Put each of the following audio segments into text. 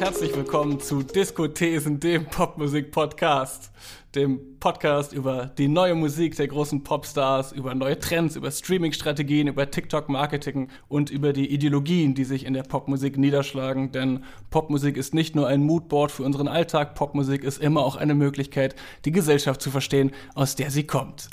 herzlich willkommen zu Diskothesen, dem Popmusik-Podcast. Dem Podcast über die neue Musik der großen Popstars, über neue Trends, über Streaming-Strategien, über TikTok-Marketing und über die Ideologien, die sich in der Popmusik niederschlagen. Denn Popmusik ist nicht nur ein Moodboard für unseren Alltag, Popmusik ist immer auch eine Möglichkeit, die Gesellschaft zu verstehen, aus der sie kommt.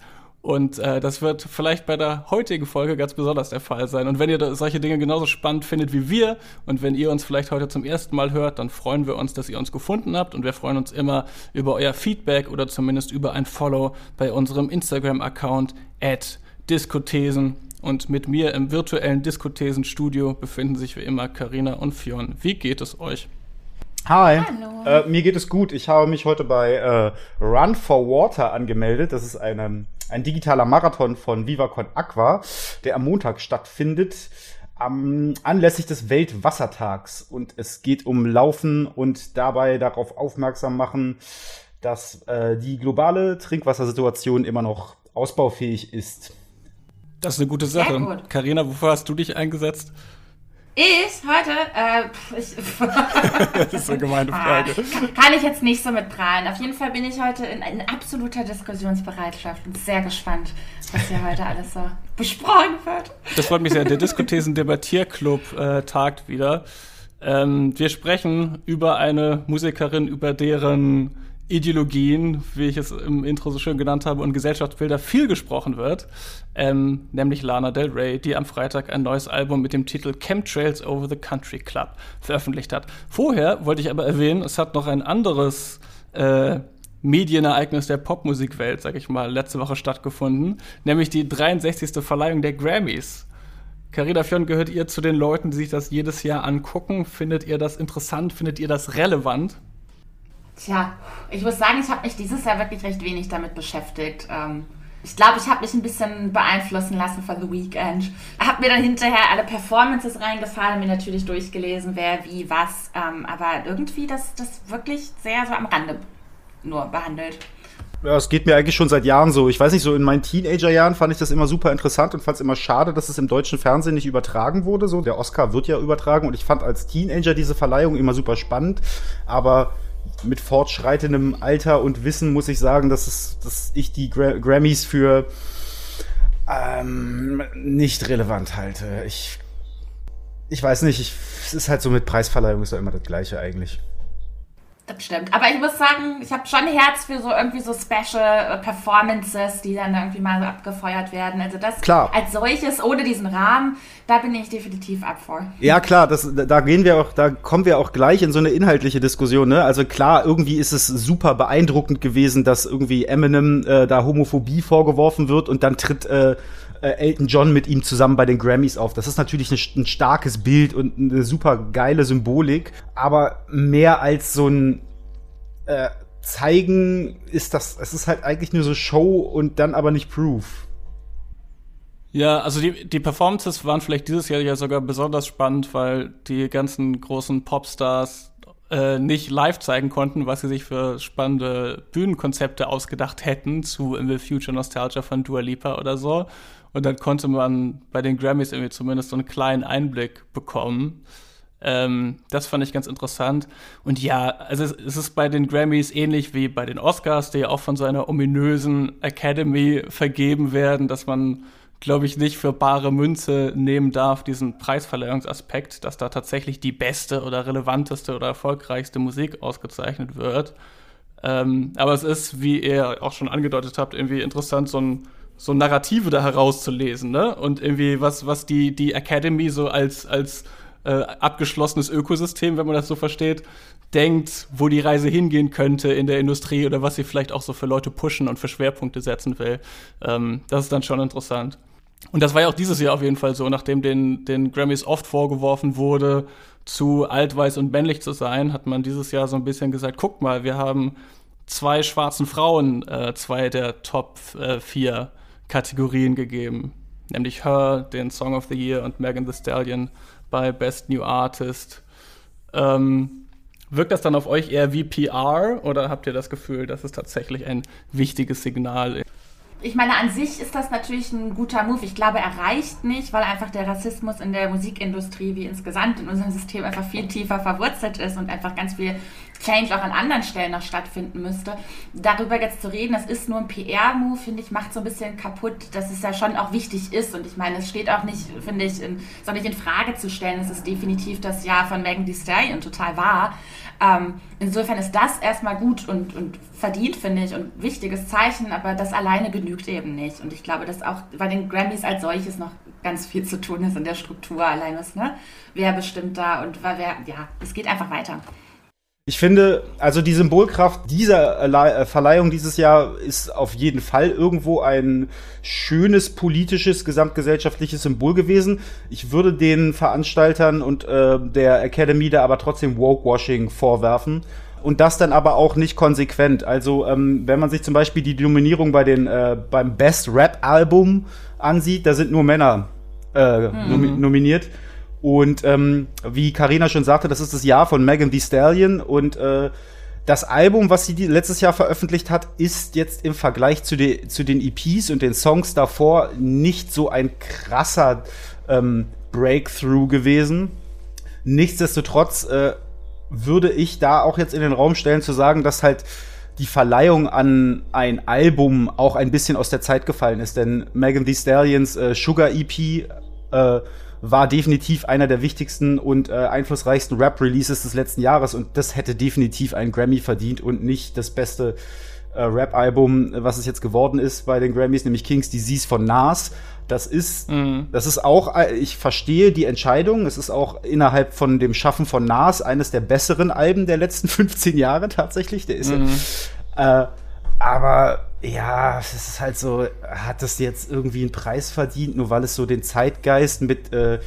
Und äh, das wird vielleicht bei der heutigen Folge ganz besonders der Fall sein. Und wenn ihr solche Dinge genauso spannend findet wie wir und wenn ihr uns vielleicht heute zum ersten Mal hört, dann freuen wir uns, dass ihr uns gefunden habt. Und wir freuen uns immer über euer Feedback oder zumindest über ein Follow bei unserem Instagram-Account at Diskothesen. Und mit mir im virtuellen Diskothesen-Studio befinden sich wie immer Karina und Fionn. Wie geht es euch? Hi. Äh, mir geht es gut. Ich habe mich heute bei äh, Run for Water angemeldet. Das ist eine, ein digitaler Marathon von VivaCon Aqua, der am Montag stattfindet. Am, anlässlich des Weltwassertags. Und es geht um Laufen und dabei darauf aufmerksam machen, dass äh, die globale Trinkwassersituation immer noch ausbaufähig ist. Das ist eine gute Sache. Karina, wofür hast du dich eingesetzt? Ich heute, äh, ich, das ist eine gemeine ah, Frage. Kann ich jetzt nicht so mit prahlen. Auf jeden Fall bin ich heute in, in absoluter Diskussionsbereitschaft und sehr gespannt, was hier heute alles so besprochen wird. Das freut mich sehr. Der Diskothesen Debattierclub äh, tagt wieder. Ähm, wir sprechen über eine Musikerin, über deren Ideologien, wie ich es im Intro so schön genannt habe, und Gesellschaftsbilder viel gesprochen wird, ähm, nämlich Lana Del Rey, die am Freitag ein neues Album mit dem Titel Chemtrails Over the Country Club veröffentlicht hat. Vorher wollte ich aber erwähnen, es hat noch ein anderes äh, Medienereignis der Popmusikwelt, sag ich mal, letzte Woche stattgefunden, nämlich die 63. Verleihung der Grammys. Carina Fionn, gehört ihr zu den Leuten, die sich das jedes Jahr angucken? Findet ihr das interessant? Findet ihr das relevant? Tja, ich muss sagen, ich habe mich dieses Jahr wirklich recht wenig damit beschäftigt. Ähm, ich glaube, ich habe mich ein bisschen beeinflussen lassen von The Weeknd. Habe mir dann hinterher alle Performances reingefallen, mir natürlich durchgelesen, wer wie was. Ähm, aber irgendwie das, das wirklich sehr so am Rande nur behandelt. Ja, es geht mir eigentlich schon seit Jahren so. Ich weiß nicht, so in meinen Teenagerjahren fand ich das immer super interessant und fand es immer schade, dass es im deutschen Fernsehen nicht übertragen wurde. So, der Oscar wird ja übertragen und ich fand als Teenager diese Verleihung immer super spannend. Aber mit fortschreitendem Alter und Wissen muss ich sagen, dass, es, dass ich die Gra Grammys für ähm, nicht relevant halte. Ich, ich weiß nicht, ich, es ist halt so mit Preisverleihung ist ja immer das Gleiche eigentlich. Das stimmt. Aber ich muss sagen, ich habe schon Herz für so irgendwie so Special Performances, die dann irgendwie mal so abgefeuert werden. Also das klar. als solches, ohne diesen Rahmen, da bin ich definitiv ab vor. Ja, klar, das, da gehen wir auch, da kommen wir auch gleich in so eine inhaltliche Diskussion, ne? Also klar, irgendwie ist es super beeindruckend gewesen, dass irgendwie Eminem äh, da Homophobie vorgeworfen wird und dann tritt äh, äh Elton John mit ihm zusammen bei den Grammys auf. Das ist natürlich ein, ein starkes Bild und eine super geile Symbolik, aber mehr als so ein äh, zeigen ist das, es ist halt eigentlich nur so Show und dann aber nicht Proof. Ja, also die, die Performances waren vielleicht dieses Jahr ja sogar besonders spannend, weil die ganzen großen Popstars äh, nicht live zeigen konnten, was sie sich für spannende Bühnenkonzepte ausgedacht hätten zu In the Future Nostalgia von Dua Lipa oder so. Und dann konnte man bei den Grammys irgendwie zumindest so einen kleinen Einblick bekommen. Ähm, das fand ich ganz interessant. Und ja, also es, es, ist bei den Grammys ähnlich wie bei den Oscars, die ja auch von so einer ominösen Academy vergeben werden, dass man glaube ich, nicht für bare Münze nehmen darf, diesen Preisverleihungsaspekt, dass da tatsächlich die beste oder relevanteste oder erfolgreichste Musik ausgezeichnet wird. Ähm, aber es ist, wie ihr auch schon angedeutet habt, irgendwie interessant, so ein so Narrative da herauszulesen, ne? Und irgendwie, was, was die, die Academy so als, als äh, abgeschlossenes Ökosystem, wenn man das so versteht, denkt, wo die Reise hingehen könnte in der Industrie oder was sie vielleicht auch so für Leute pushen und für Schwerpunkte setzen will. Ähm, das ist dann schon interessant. Und das war ja auch dieses Jahr auf jeden Fall so, nachdem den, den Grammys oft vorgeworfen wurde, zu alt, weiß und männlich zu sein, hat man dieses Jahr so ein bisschen gesagt, guck mal, wir haben zwei schwarzen Frauen äh, zwei der Top äh, vier Kategorien gegeben. Nämlich Her, den Song of the Year und Megan Thee Stallion bei Best New Artist. Ähm, wirkt das dann auf euch eher wie PR oder habt ihr das Gefühl, dass es tatsächlich ein wichtiges Signal ist? ich meine, an sich ist das natürlich ein guter Move. Ich glaube, er reicht nicht, weil einfach der Rassismus in der Musikindustrie wie insgesamt in unserem System einfach viel tiefer verwurzelt ist und einfach ganz viel Change auch an anderen Stellen noch stattfinden müsste. Darüber jetzt zu reden, das ist nur ein PR-Move, finde ich, macht so ein bisschen kaputt, dass es ja schon auch wichtig ist. Und ich meine, es steht auch nicht, finde ich, in, soll nicht in Frage zu stellen. Es ist definitiv das Jahr von Megan Thee Stallion total wahr. Ähm, insofern ist das erstmal gut und, und verdient, finde ich, und wichtiges Zeichen, aber das alleine genügt eben nicht. Und ich glaube, dass auch bei den Grammys als solches noch ganz viel zu tun ist in der Struktur allein was, ne? Wer bestimmt da und wer, ja, es geht einfach weiter. Ich finde, also die Symbolkraft dieser äh, Verleihung dieses Jahr ist auf jeden Fall irgendwo ein schönes politisches, gesamtgesellschaftliches Symbol gewesen. Ich würde den Veranstaltern und äh, der Academy da aber trotzdem Woke-Washing vorwerfen. Und das dann aber auch nicht konsequent. Also, ähm, wenn man sich zum Beispiel die Nominierung bei den, äh, beim Best Rap-Album ansieht, da sind nur Männer äh, mhm. nomi nominiert. Und ähm, wie Karina schon sagte, das ist das Jahr von Megan Thee Stallion und äh, das Album, was sie letztes Jahr veröffentlicht hat, ist jetzt im Vergleich zu, de, zu den EPs und den Songs davor nicht so ein krasser ähm, Breakthrough gewesen. Nichtsdestotrotz äh, würde ich da auch jetzt in den Raum stellen zu sagen, dass halt die Verleihung an ein Album auch ein bisschen aus der Zeit gefallen ist. Denn Megan Thee Stallions äh, Sugar EP äh, war definitiv einer der wichtigsten und äh, einflussreichsten Rap-Releases des letzten Jahres und das hätte definitiv einen Grammy verdient und nicht das beste äh, Rap-Album, was es jetzt geworden ist bei den Grammys, nämlich King's Disease von Nas. Das ist, mhm. das ist auch, äh, ich verstehe die Entscheidung. Es ist auch innerhalb von dem Schaffen von Nas eines der besseren Alben der letzten 15 Jahre tatsächlich. Der ist mhm. ja, äh, aber ja, es ist halt so, hat das jetzt irgendwie einen Preis verdient, nur weil es so den Zeitgeist mit äh,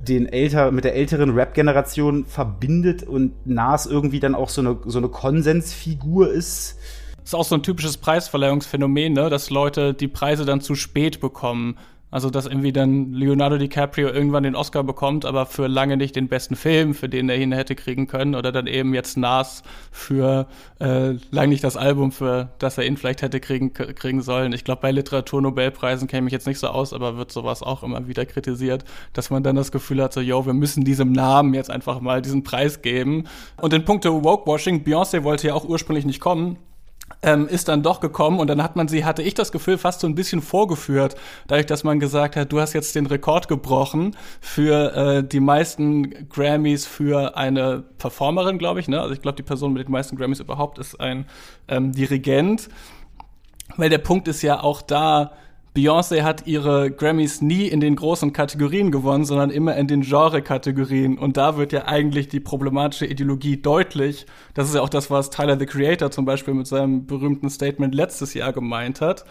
den älter, mit der älteren Rap-Generation verbindet und Nas irgendwie dann auch so eine, so eine Konsensfigur ist. Das ist auch so ein typisches Preisverleihungsphänomen, ne? dass Leute die Preise dann zu spät bekommen. Also, dass irgendwie dann Leonardo DiCaprio irgendwann den Oscar bekommt, aber für lange nicht den besten Film, für den er ihn hätte kriegen können. Oder dann eben jetzt Nas für äh, lange nicht das Album, für das er ihn vielleicht hätte kriegen, kriegen sollen. Ich glaube, bei Literaturnobelpreisen käme ich jetzt nicht so aus, aber wird sowas auch immer wieder kritisiert, dass man dann das Gefühl hat, so, yo, wir müssen diesem Namen jetzt einfach mal diesen Preis geben. Und in puncto Woke-Washing, Beyoncé wollte ja auch ursprünglich nicht kommen ähm, ist dann doch gekommen und dann hat man sie, hatte ich das Gefühl, fast so ein bisschen vorgeführt, dadurch, dass man gesagt hat, du hast jetzt den Rekord gebrochen für äh, die meisten Grammys für eine Performerin, glaube ich. Ne? Also ich glaube, die Person mit den meisten Grammys überhaupt ist ein ähm, Dirigent. Weil der Punkt ist ja auch da, Beyoncé hat ihre Grammys nie in den großen Kategorien gewonnen, sondern immer in den Genre-Kategorien. Und da wird ja eigentlich die problematische Ideologie deutlich. Das ist ja auch das, was Tyler the Creator zum Beispiel mit seinem berühmten Statement letztes Jahr gemeint hat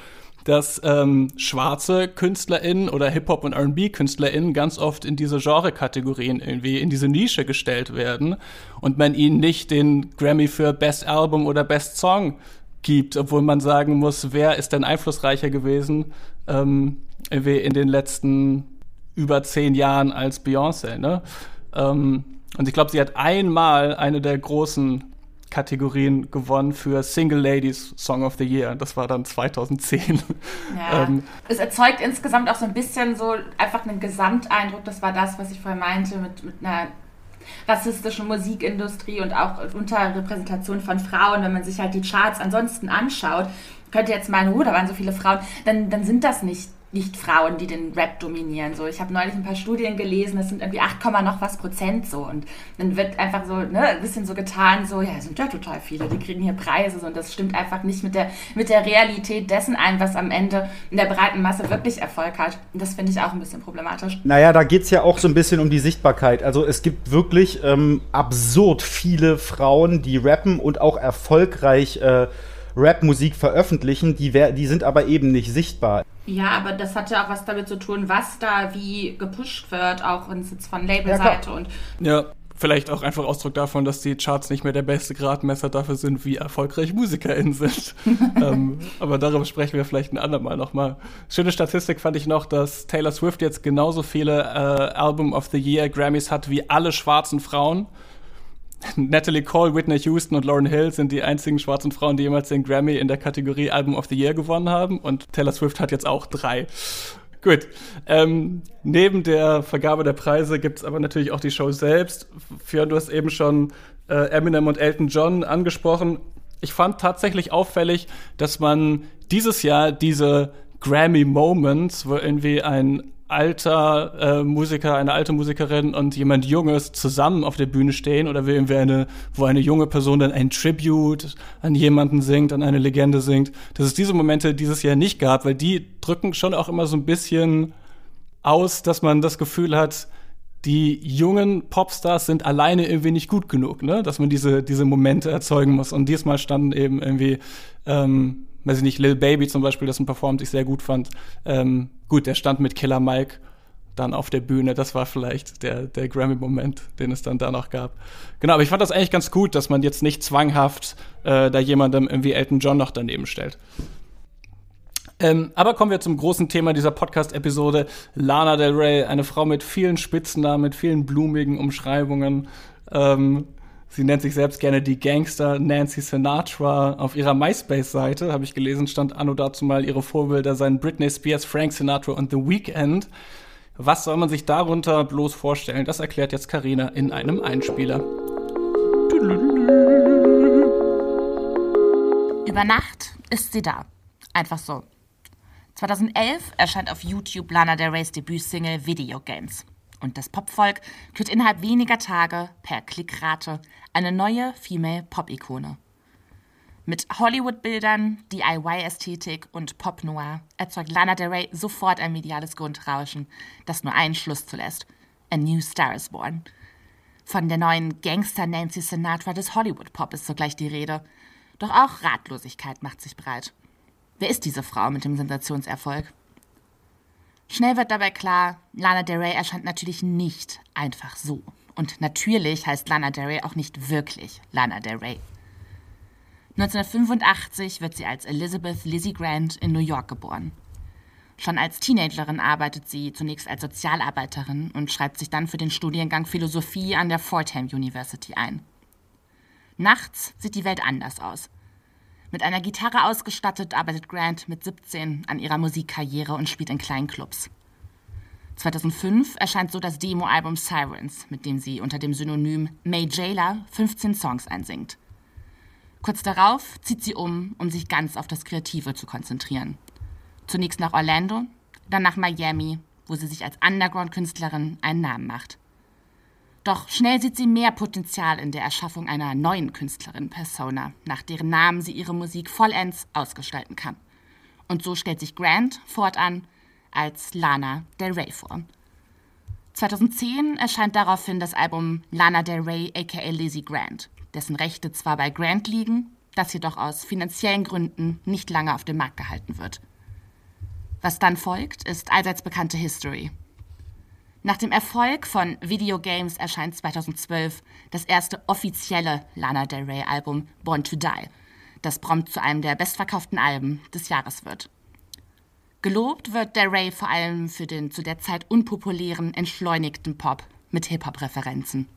dass ähm, schwarze KünstlerInnen oder Hip-Hop- und R&B-KünstlerInnen ganz oft in diese Genre-Kategorien irgendwie, in diese Nische gestellt werden und man ihnen nicht den Grammy für Best Album oder Best Song gibt, obwohl man sagen muss, wer ist denn einflussreicher gewesen ähm, in den letzten über zehn Jahren als Beyoncé. Ne? Ähm, und ich glaube, sie hat einmal eine der großen Kategorien gewonnen für Single Ladies Song of the Year. Das war dann 2010. Ja. ähm, es erzeugt insgesamt auch so ein bisschen so einfach einen Gesamteindruck. Das war das, was ich vorher meinte, mit, mit einer rassistischen Musikindustrie und auch Unterrepräsentation von Frauen, wenn man sich halt die Charts ansonsten anschaut, könnte jetzt meinen, oh, da waren so viele Frauen, dann, dann sind das nicht nicht Frauen, die den Rap dominieren. So, ich habe neulich ein paar Studien gelesen, das sind irgendwie 8, noch was Prozent so. Und dann wird einfach so ne, ein bisschen so getan, so, ja, es sind ja total viele, die kriegen hier Preise. So, und das stimmt einfach nicht mit der, mit der Realität dessen ein, was am Ende in der breiten Masse wirklich Erfolg hat. Und das finde ich auch ein bisschen problematisch. Naja, da geht es ja auch so ein bisschen um die Sichtbarkeit. Also es gibt wirklich ähm, absurd viele Frauen, die rappen und auch erfolgreich äh, Rap-Musik veröffentlichen, die, die sind aber eben nicht sichtbar. Ja, aber das hat ja auch was damit zu tun, was da wie gepusht wird, auch wenn es jetzt von Labelseite ja, und. Ja, vielleicht auch einfach Ausdruck davon, dass die Charts nicht mehr der beste Gradmesser dafür sind, wie erfolgreich MusikerInnen sind. ähm, aber darüber sprechen wir vielleicht ein andermal nochmal. Schöne Statistik fand ich noch, dass Taylor Swift jetzt genauso viele äh, Album of the Year Grammys hat wie alle schwarzen Frauen. Natalie Cole, Whitney Houston und Lauren Hill sind die einzigen schwarzen Frauen, die jemals den Grammy in der Kategorie Album of the Year gewonnen haben. Und Taylor Swift hat jetzt auch drei. Gut. Ähm, neben der Vergabe der Preise gibt es aber natürlich auch die Show selbst. Fionn, du hast eben schon äh, Eminem und Elton John angesprochen. Ich fand tatsächlich auffällig, dass man dieses Jahr diese Grammy Moments, wo irgendwie ein alter äh, Musiker, eine alte Musikerin und jemand Junges zusammen auf der Bühne stehen oder will eine, wo eine junge Person dann ein Tribute an jemanden singt, an eine Legende singt, dass es diese Momente dieses Jahr nicht gab, weil die drücken schon auch immer so ein bisschen aus, dass man das Gefühl hat, die jungen Popstars sind alleine irgendwie nicht gut genug, ne? Dass man diese, diese Momente erzeugen muss. Und diesmal standen eben irgendwie ähm, weiß ich nicht, Lil Baby zum Beispiel, dessen Performance ich sehr gut fand. Ähm, gut, der stand mit Killer Mike dann auf der Bühne. Das war vielleicht der, der Grammy-Moment, den es dann da noch gab. Genau, aber ich fand das eigentlich ganz gut, dass man jetzt nicht zwanghaft äh, da jemandem irgendwie Elton John noch daneben stellt. Ähm, aber kommen wir zum großen Thema dieser Podcast-Episode. Lana Del Rey, eine Frau mit vielen Spitznamen, mit vielen blumigen Umschreibungen. Ähm, Sie nennt sich selbst gerne die Gangster Nancy Sinatra. Auf ihrer MySpace-Seite, habe ich gelesen, stand anno dazu mal ihre Vorbilder seien Britney Spears, Frank Sinatra und The Weeknd. Was soll man sich darunter bloß vorstellen? Das erklärt jetzt Karina in einem Einspieler. Über Nacht ist sie da. Einfach so. 2011 erscheint auf YouTube Lana Del Reys Debütsingle Video Games. Und das Popvolk kürt innerhalb weniger Tage per Klickrate eine neue Female Pop-Ikone. Mit Hollywood-Bildern, DIY-Ästhetik und Pop-Noir erzeugt Lana Del Rey sofort ein mediales Grundrauschen, das nur einen Schluss zulässt. A New Star is Born. Von der neuen Gangster Nancy Sinatra des Hollywood-Pop ist sogleich die Rede. Doch auch Ratlosigkeit macht sich breit. Wer ist diese Frau mit dem Sensationserfolg? Schnell wird dabei klar, Lana Del Rey erscheint natürlich nicht einfach so. Und natürlich heißt Lana Del Rey auch nicht wirklich Lana Del Rey. 1985 wird sie als Elizabeth Lizzie Grant in New York geboren. Schon als Teenagerin arbeitet sie zunächst als Sozialarbeiterin und schreibt sich dann für den Studiengang Philosophie an der Fordham University ein. Nachts sieht die Welt anders aus. Mit einer Gitarre ausgestattet arbeitet Grant mit 17 an ihrer Musikkarriere und spielt in kleinen Clubs. 2005 erscheint so das Demo-Album Sirens, mit dem sie unter dem Synonym May Jailer 15 Songs einsingt. Kurz darauf zieht sie um, um sich ganz auf das Kreative zu konzentrieren. Zunächst nach Orlando, dann nach Miami, wo sie sich als Underground-Künstlerin einen Namen macht. Doch schnell sieht sie mehr Potenzial in der Erschaffung einer neuen Künstlerin-Persona, nach deren Namen sie ihre Musik vollends ausgestalten kann. Und so stellt sich Grant fortan als Lana Del Rey vor. 2010 erscheint daraufhin das Album Lana Del Rey aka Lizzie Grant, dessen Rechte zwar bei Grant liegen, das jedoch aus finanziellen Gründen nicht lange auf dem Markt gehalten wird. Was dann folgt, ist allseits bekannte History, nach dem Erfolg von Videogames erscheint 2012 das erste offizielle Lana Del Rey Album Born to Die, das prompt zu einem der bestverkauften Alben des Jahres wird. Gelobt wird Del Rey vor allem für den zu der Zeit unpopulären, entschleunigten Pop mit Hip-Hop-Referenzen.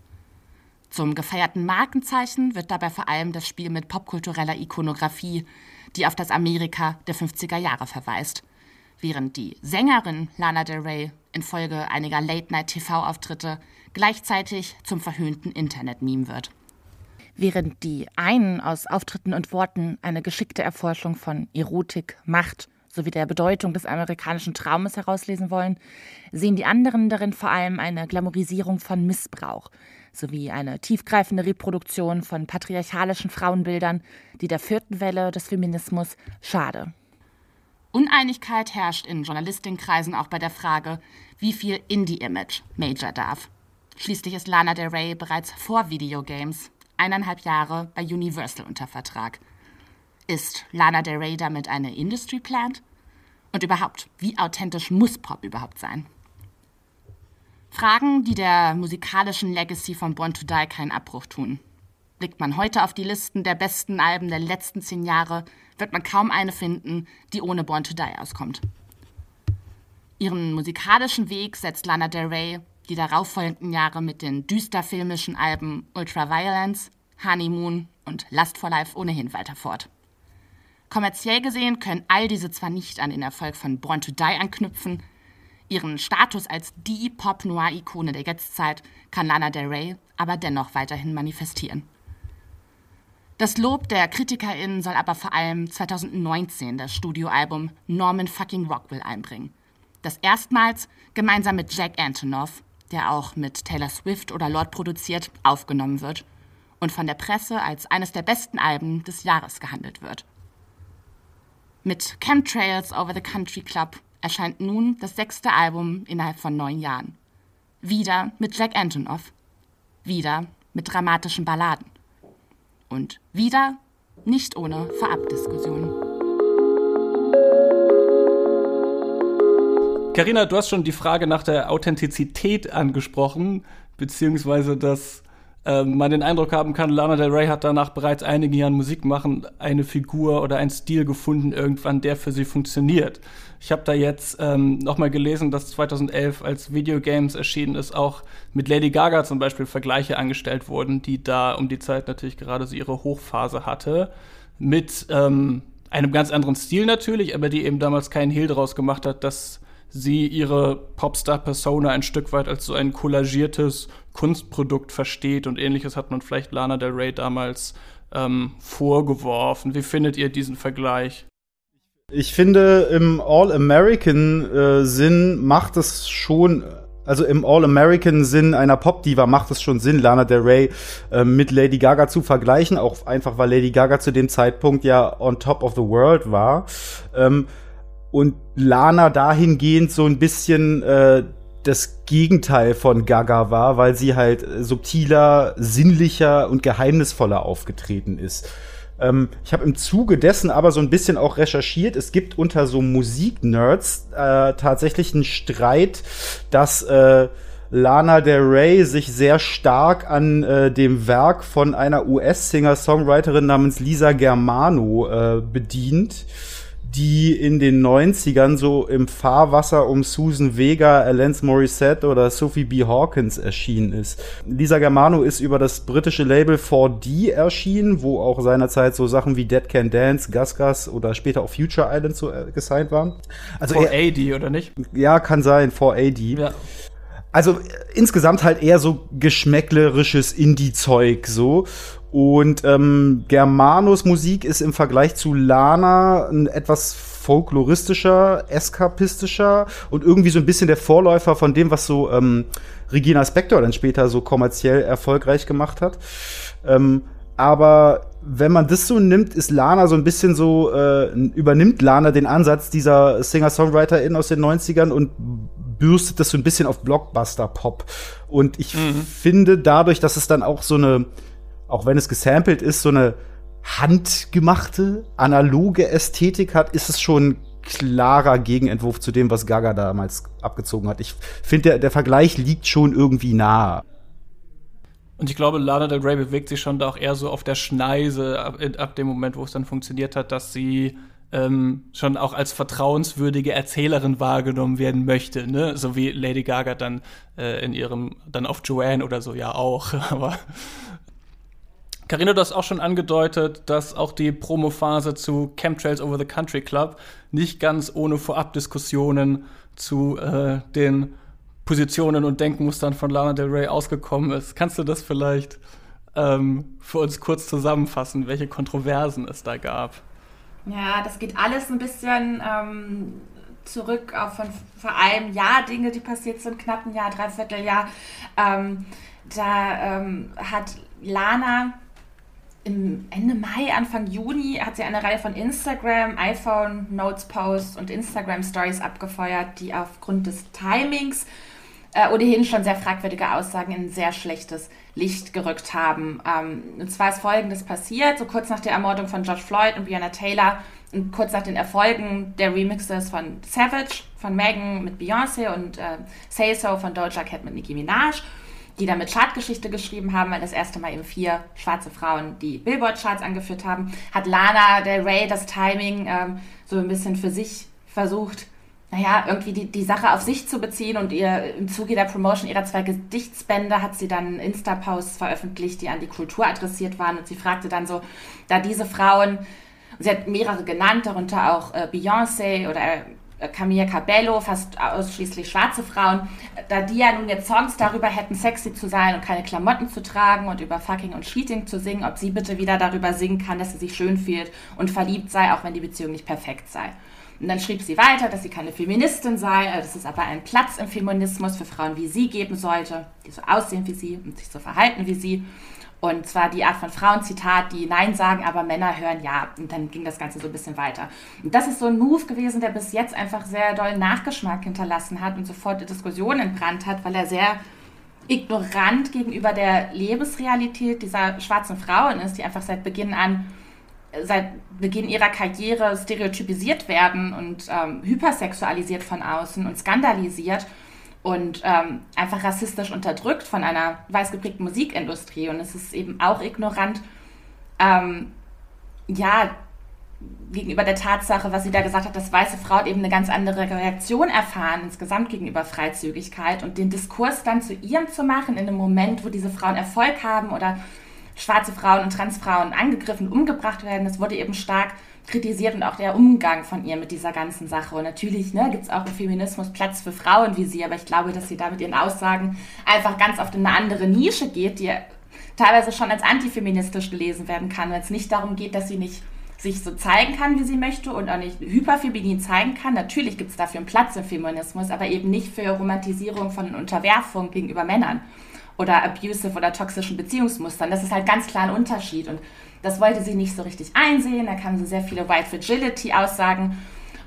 Zum gefeierten Markenzeichen wird dabei vor allem das Spiel mit popkultureller Ikonografie, die auf das Amerika der 50er Jahre verweist, während die Sängerin Lana Del Rey infolge einiger Late-Night-TV-Auftritte gleichzeitig zum verhöhnten Internet-Meme wird. Während die einen aus Auftritten und Worten eine geschickte Erforschung von Erotik, Macht sowie der Bedeutung des amerikanischen Traumes herauslesen wollen, sehen die anderen darin vor allem eine Glamourisierung von Missbrauch sowie eine tiefgreifende Reproduktion von patriarchalischen Frauenbildern, die der vierten Welle des Feminismus schade. Uneinigkeit herrscht in Journalistinnenkreisen auch bei der Frage, wie viel Indie-Image Major darf. Schließlich ist Lana Del Rey bereits vor Videogames eineinhalb Jahre bei Universal unter Vertrag. Ist Lana Del Rey damit eine Industry Plant? Und überhaupt, wie authentisch muss Pop überhaupt sein? Fragen, die der musikalischen Legacy von Born to Die keinen Abbruch tun. Blickt man heute auf die Listen der besten Alben der letzten zehn Jahre, wird man kaum eine finden, die ohne Born to Die auskommt. Ihren musikalischen Weg setzt Lana Del Rey die darauffolgenden Jahre mit den düsterfilmischen Alben Ultraviolence, Honeymoon und Lust for Life ohnehin weiter fort. Kommerziell gesehen können all diese zwar nicht an den Erfolg von Born to Die anknüpfen, ihren Status als die Pop-Noir-Ikone der Jetztzeit kann Lana Del Rey aber dennoch weiterhin manifestieren. Das Lob der KritikerInnen soll aber vor allem 2019 das Studioalbum Norman fucking Rockwell einbringen, das erstmals gemeinsam mit Jack Antonoff, der auch mit Taylor Swift oder Lord produziert, aufgenommen wird und von der Presse als eines der besten Alben des Jahres gehandelt wird. Mit Chemtrails Over the Country Club erscheint nun das sechste Album innerhalb von neun Jahren. Wieder mit Jack Antonoff. Wieder mit dramatischen Balladen. Und wieder nicht ohne Vorabdiskussionen. Carina, du hast schon die Frage nach der Authentizität angesprochen, beziehungsweise das äh, man den Eindruck haben kann, Lana Del Rey hat danach bereits einige Jahren Musik machen, eine Figur oder einen Stil gefunden, irgendwann, der für sie funktioniert. Ich habe da jetzt ähm, nochmal gelesen, dass 2011, als Videogames erschienen ist, auch mit Lady Gaga zum Beispiel Vergleiche angestellt wurden, die da um die Zeit natürlich gerade so ihre Hochphase hatte, mit ähm, einem ganz anderen Stil natürlich, aber die eben damals keinen Hehl daraus gemacht hat, dass sie ihre Popstar-Persona ein Stück weit als so ein kollagiertes Kunstprodukt versteht und ähnliches hat man vielleicht Lana Del Rey damals ähm, vorgeworfen. Wie findet ihr diesen Vergleich? Ich finde, im All-American-Sinn äh, macht es schon, also im All-American-Sinn einer Pop-Diva macht es schon Sinn, Lana Del Rey äh, mit Lady Gaga zu vergleichen, auch einfach, weil Lady Gaga zu dem Zeitpunkt ja on top of the world war. Ähm, und Lana dahingehend so ein bisschen äh, das Gegenteil von Gaga war, weil sie halt subtiler, sinnlicher und geheimnisvoller aufgetreten ist. Ähm, ich habe im Zuge dessen aber so ein bisschen auch recherchiert. Es gibt unter so Musiknerds äh, tatsächlich einen Streit, dass äh, Lana Del Rey sich sehr stark an äh, dem Werk von einer US-Singer-Songwriterin namens Lisa Germano äh, bedient die in den 90ern so im Fahrwasser um Susan Vega, Alanis Morissette oder Sophie B. Hawkins erschienen ist. Lisa Germano ist über das britische Label 4D erschienen, wo auch seinerzeit so Sachen wie Dead Can Dance, Gus Gus oder später auch Future Island so äh, gesigned waren. Also 4AD, oder nicht? Ja, kann sein, 4AD. Ja. Also äh, insgesamt halt eher so geschmäcklerisches Indie-Zeug so. Und ähm, Germanos Musik ist im Vergleich zu Lana ein etwas folkloristischer, eskapistischer und irgendwie so ein bisschen der Vorläufer von dem, was so ähm, Regina Spector dann später so kommerziell erfolgreich gemacht hat. Ähm, aber wenn man das so nimmt, ist Lana so ein bisschen so, äh, übernimmt Lana den Ansatz dieser Singer-Songwriterin aus den 90ern und bürstet das so ein bisschen auf Blockbuster-Pop. Und ich mhm. finde dadurch, dass es dann auch so eine auch wenn es gesampelt ist, so eine handgemachte, analoge Ästhetik hat, ist es schon klarer Gegenentwurf zu dem, was Gaga damals abgezogen hat. Ich finde, der, der Vergleich liegt schon irgendwie nah. Und ich glaube, Lana Del Rey bewegt sich schon da auch eher so auf der Schneise ab, ab dem Moment, wo es dann funktioniert hat, dass sie ähm, schon auch als vertrauenswürdige Erzählerin wahrgenommen werden möchte, ne? So wie Lady Gaga dann äh, in ihrem, dann auf Joanne oder so ja auch. Aber Carino, du hast auch schon angedeutet, dass auch die Promophase zu Chemtrails Over the Country Club nicht ganz ohne Vorabdiskussionen zu äh, den Positionen und Denkmustern von Lana Del Rey ausgekommen ist. Kannst du das vielleicht ähm, für uns kurz zusammenfassen, welche Kontroversen es da gab? Ja, das geht alles ein bisschen ähm, zurück auf von vor einem Jahr Dinge, die passiert sind, knapp ein Jahr, dreiviertel Jahr. Ähm, da ähm, hat Lana im Ende Mai, Anfang Juni hat sie eine Reihe von Instagram, iPhone, Notes Posts und Instagram Stories abgefeuert, die aufgrund des Timings äh, ohnehin schon sehr fragwürdige Aussagen in sehr schlechtes Licht gerückt haben. Ähm, und zwar ist Folgendes passiert, so kurz nach der Ermordung von George Floyd und Breonna Taylor und kurz nach den Erfolgen der Remixes von Savage, von Megan mit Beyoncé und äh, Say So von Doja Cat mit Nicki Minaj die damit Chartgeschichte geschrieben haben, weil das erste Mal eben vier schwarze Frauen die Billboard-Charts angeführt haben, hat Lana Del Rey das Timing ähm, so ein bisschen für sich versucht naja, irgendwie die, die Sache auf sich zu beziehen und ihr im Zuge der Promotion ihrer zwei Gedichtsbände hat sie dann Insta-Posts veröffentlicht, die an die Kultur adressiert waren und sie fragte dann so, da diese Frauen, sie hat mehrere genannt, darunter auch äh, Beyoncé oder Camilla Cabello, fast ausschließlich schwarze Frauen, da die ja nun jetzt Songs darüber hätten, sexy zu sein und keine Klamotten zu tragen und über Fucking und Cheating zu singen, ob sie bitte wieder darüber singen kann, dass sie sich schön fühlt und verliebt sei, auch wenn die Beziehung nicht perfekt sei. Und dann schrieb sie weiter, dass sie keine Feministin sei, äh, dass es aber einen Platz im Feminismus für Frauen wie sie geben sollte, die so aussehen wie sie und sich so verhalten wie sie. Und zwar die Art von Frauenzitat, die Nein sagen, aber Männer hören Ja. Und dann ging das Ganze so ein bisschen weiter. Und das ist so ein Move gewesen, der bis jetzt einfach sehr doll Nachgeschmack hinterlassen hat und sofort die Diskussion entbrannt hat, weil er sehr ignorant gegenüber der Lebensrealität dieser schwarzen Frauen ist, die einfach seit Beginn an seit Beginn ihrer Karriere stereotypisiert werden und ähm, hypersexualisiert von außen und skandalisiert und ähm, einfach rassistisch unterdrückt von einer weiß geprägten Musikindustrie. Und es ist eben auch ignorant, ähm, ja, gegenüber der Tatsache, was sie da gesagt hat, dass weiße Frauen eben eine ganz andere Reaktion erfahren, insgesamt gegenüber Freizügigkeit und den Diskurs dann zu ihrem zu machen in einem Moment, wo diese Frauen Erfolg haben oder schwarze Frauen und Transfrauen angegriffen, umgebracht werden. Das wurde eben stark kritisiert und auch der Umgang von ihr mit dieser ganzen Sache. Und natürlich ne, gibt es auch im Feminismus Platz für Frauen wie sie, aber ich glaube, dass sie da mit ihren Aussagen einfach ganz oft in eine andere Nische geht, die teilweise schon als antifeministisch gelesen werden kann, wenn es nicht darum geht, dass sie nicht sich so zeigen kann, wie sie möchte und auch nicht hyperfeminin zeigen kann. Natürlich gibt es dafür einen Platz im Feminismus, aber eben nicht für Romantisierung von Unterwerfung gegenüber Männern oder abusive oder toxischen Beziehungsmustern. Das ist halt ganz klar ein Unterschied und das wollte sie nicht so richtig einsehen. Da kamen so sehr viele White Fragility-Aussagen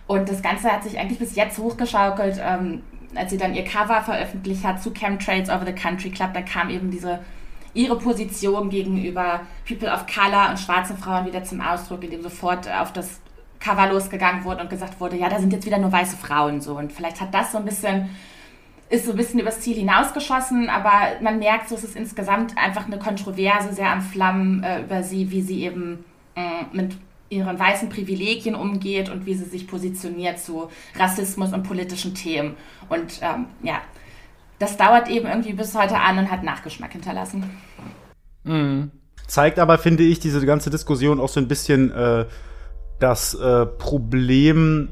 und das Ganze hat sich eigentlich bis jetzt hochgeschaukelt. Ähm, als sie dann ihr Cover veröffentlicht hat zu Chemtrails Over the Country Club, da kam eben diese ihre Position gegenüber People of Color und schwarzen Frauen wieder zum Ausdruck, indem sofort auf das Cover losgegangen wurde und gesagt wurde, ja, da sind jetzt wieder nur weiße Frauen so. Und vielleicht hat das so ein bisschen ist so ein bisschen übers Ziel hinausgeschossen, aber man merkt, so ist es insgesamt einfach eine Kontroverse, sehr am Flammen äh, über sie, wie sie eben äh, mit ihren weißen Privilegien umgeht und wie sie sich positioniert zu Rassismus und politischen Themen. Und ähm, ja, das dauert eben irgendwie bis heute an und hat Nachgeschmack hinterlassen. Mhm. Zeigt aber, finde ich, diese ganze Diskussion auch so ein bisschen äh, das äh, Problem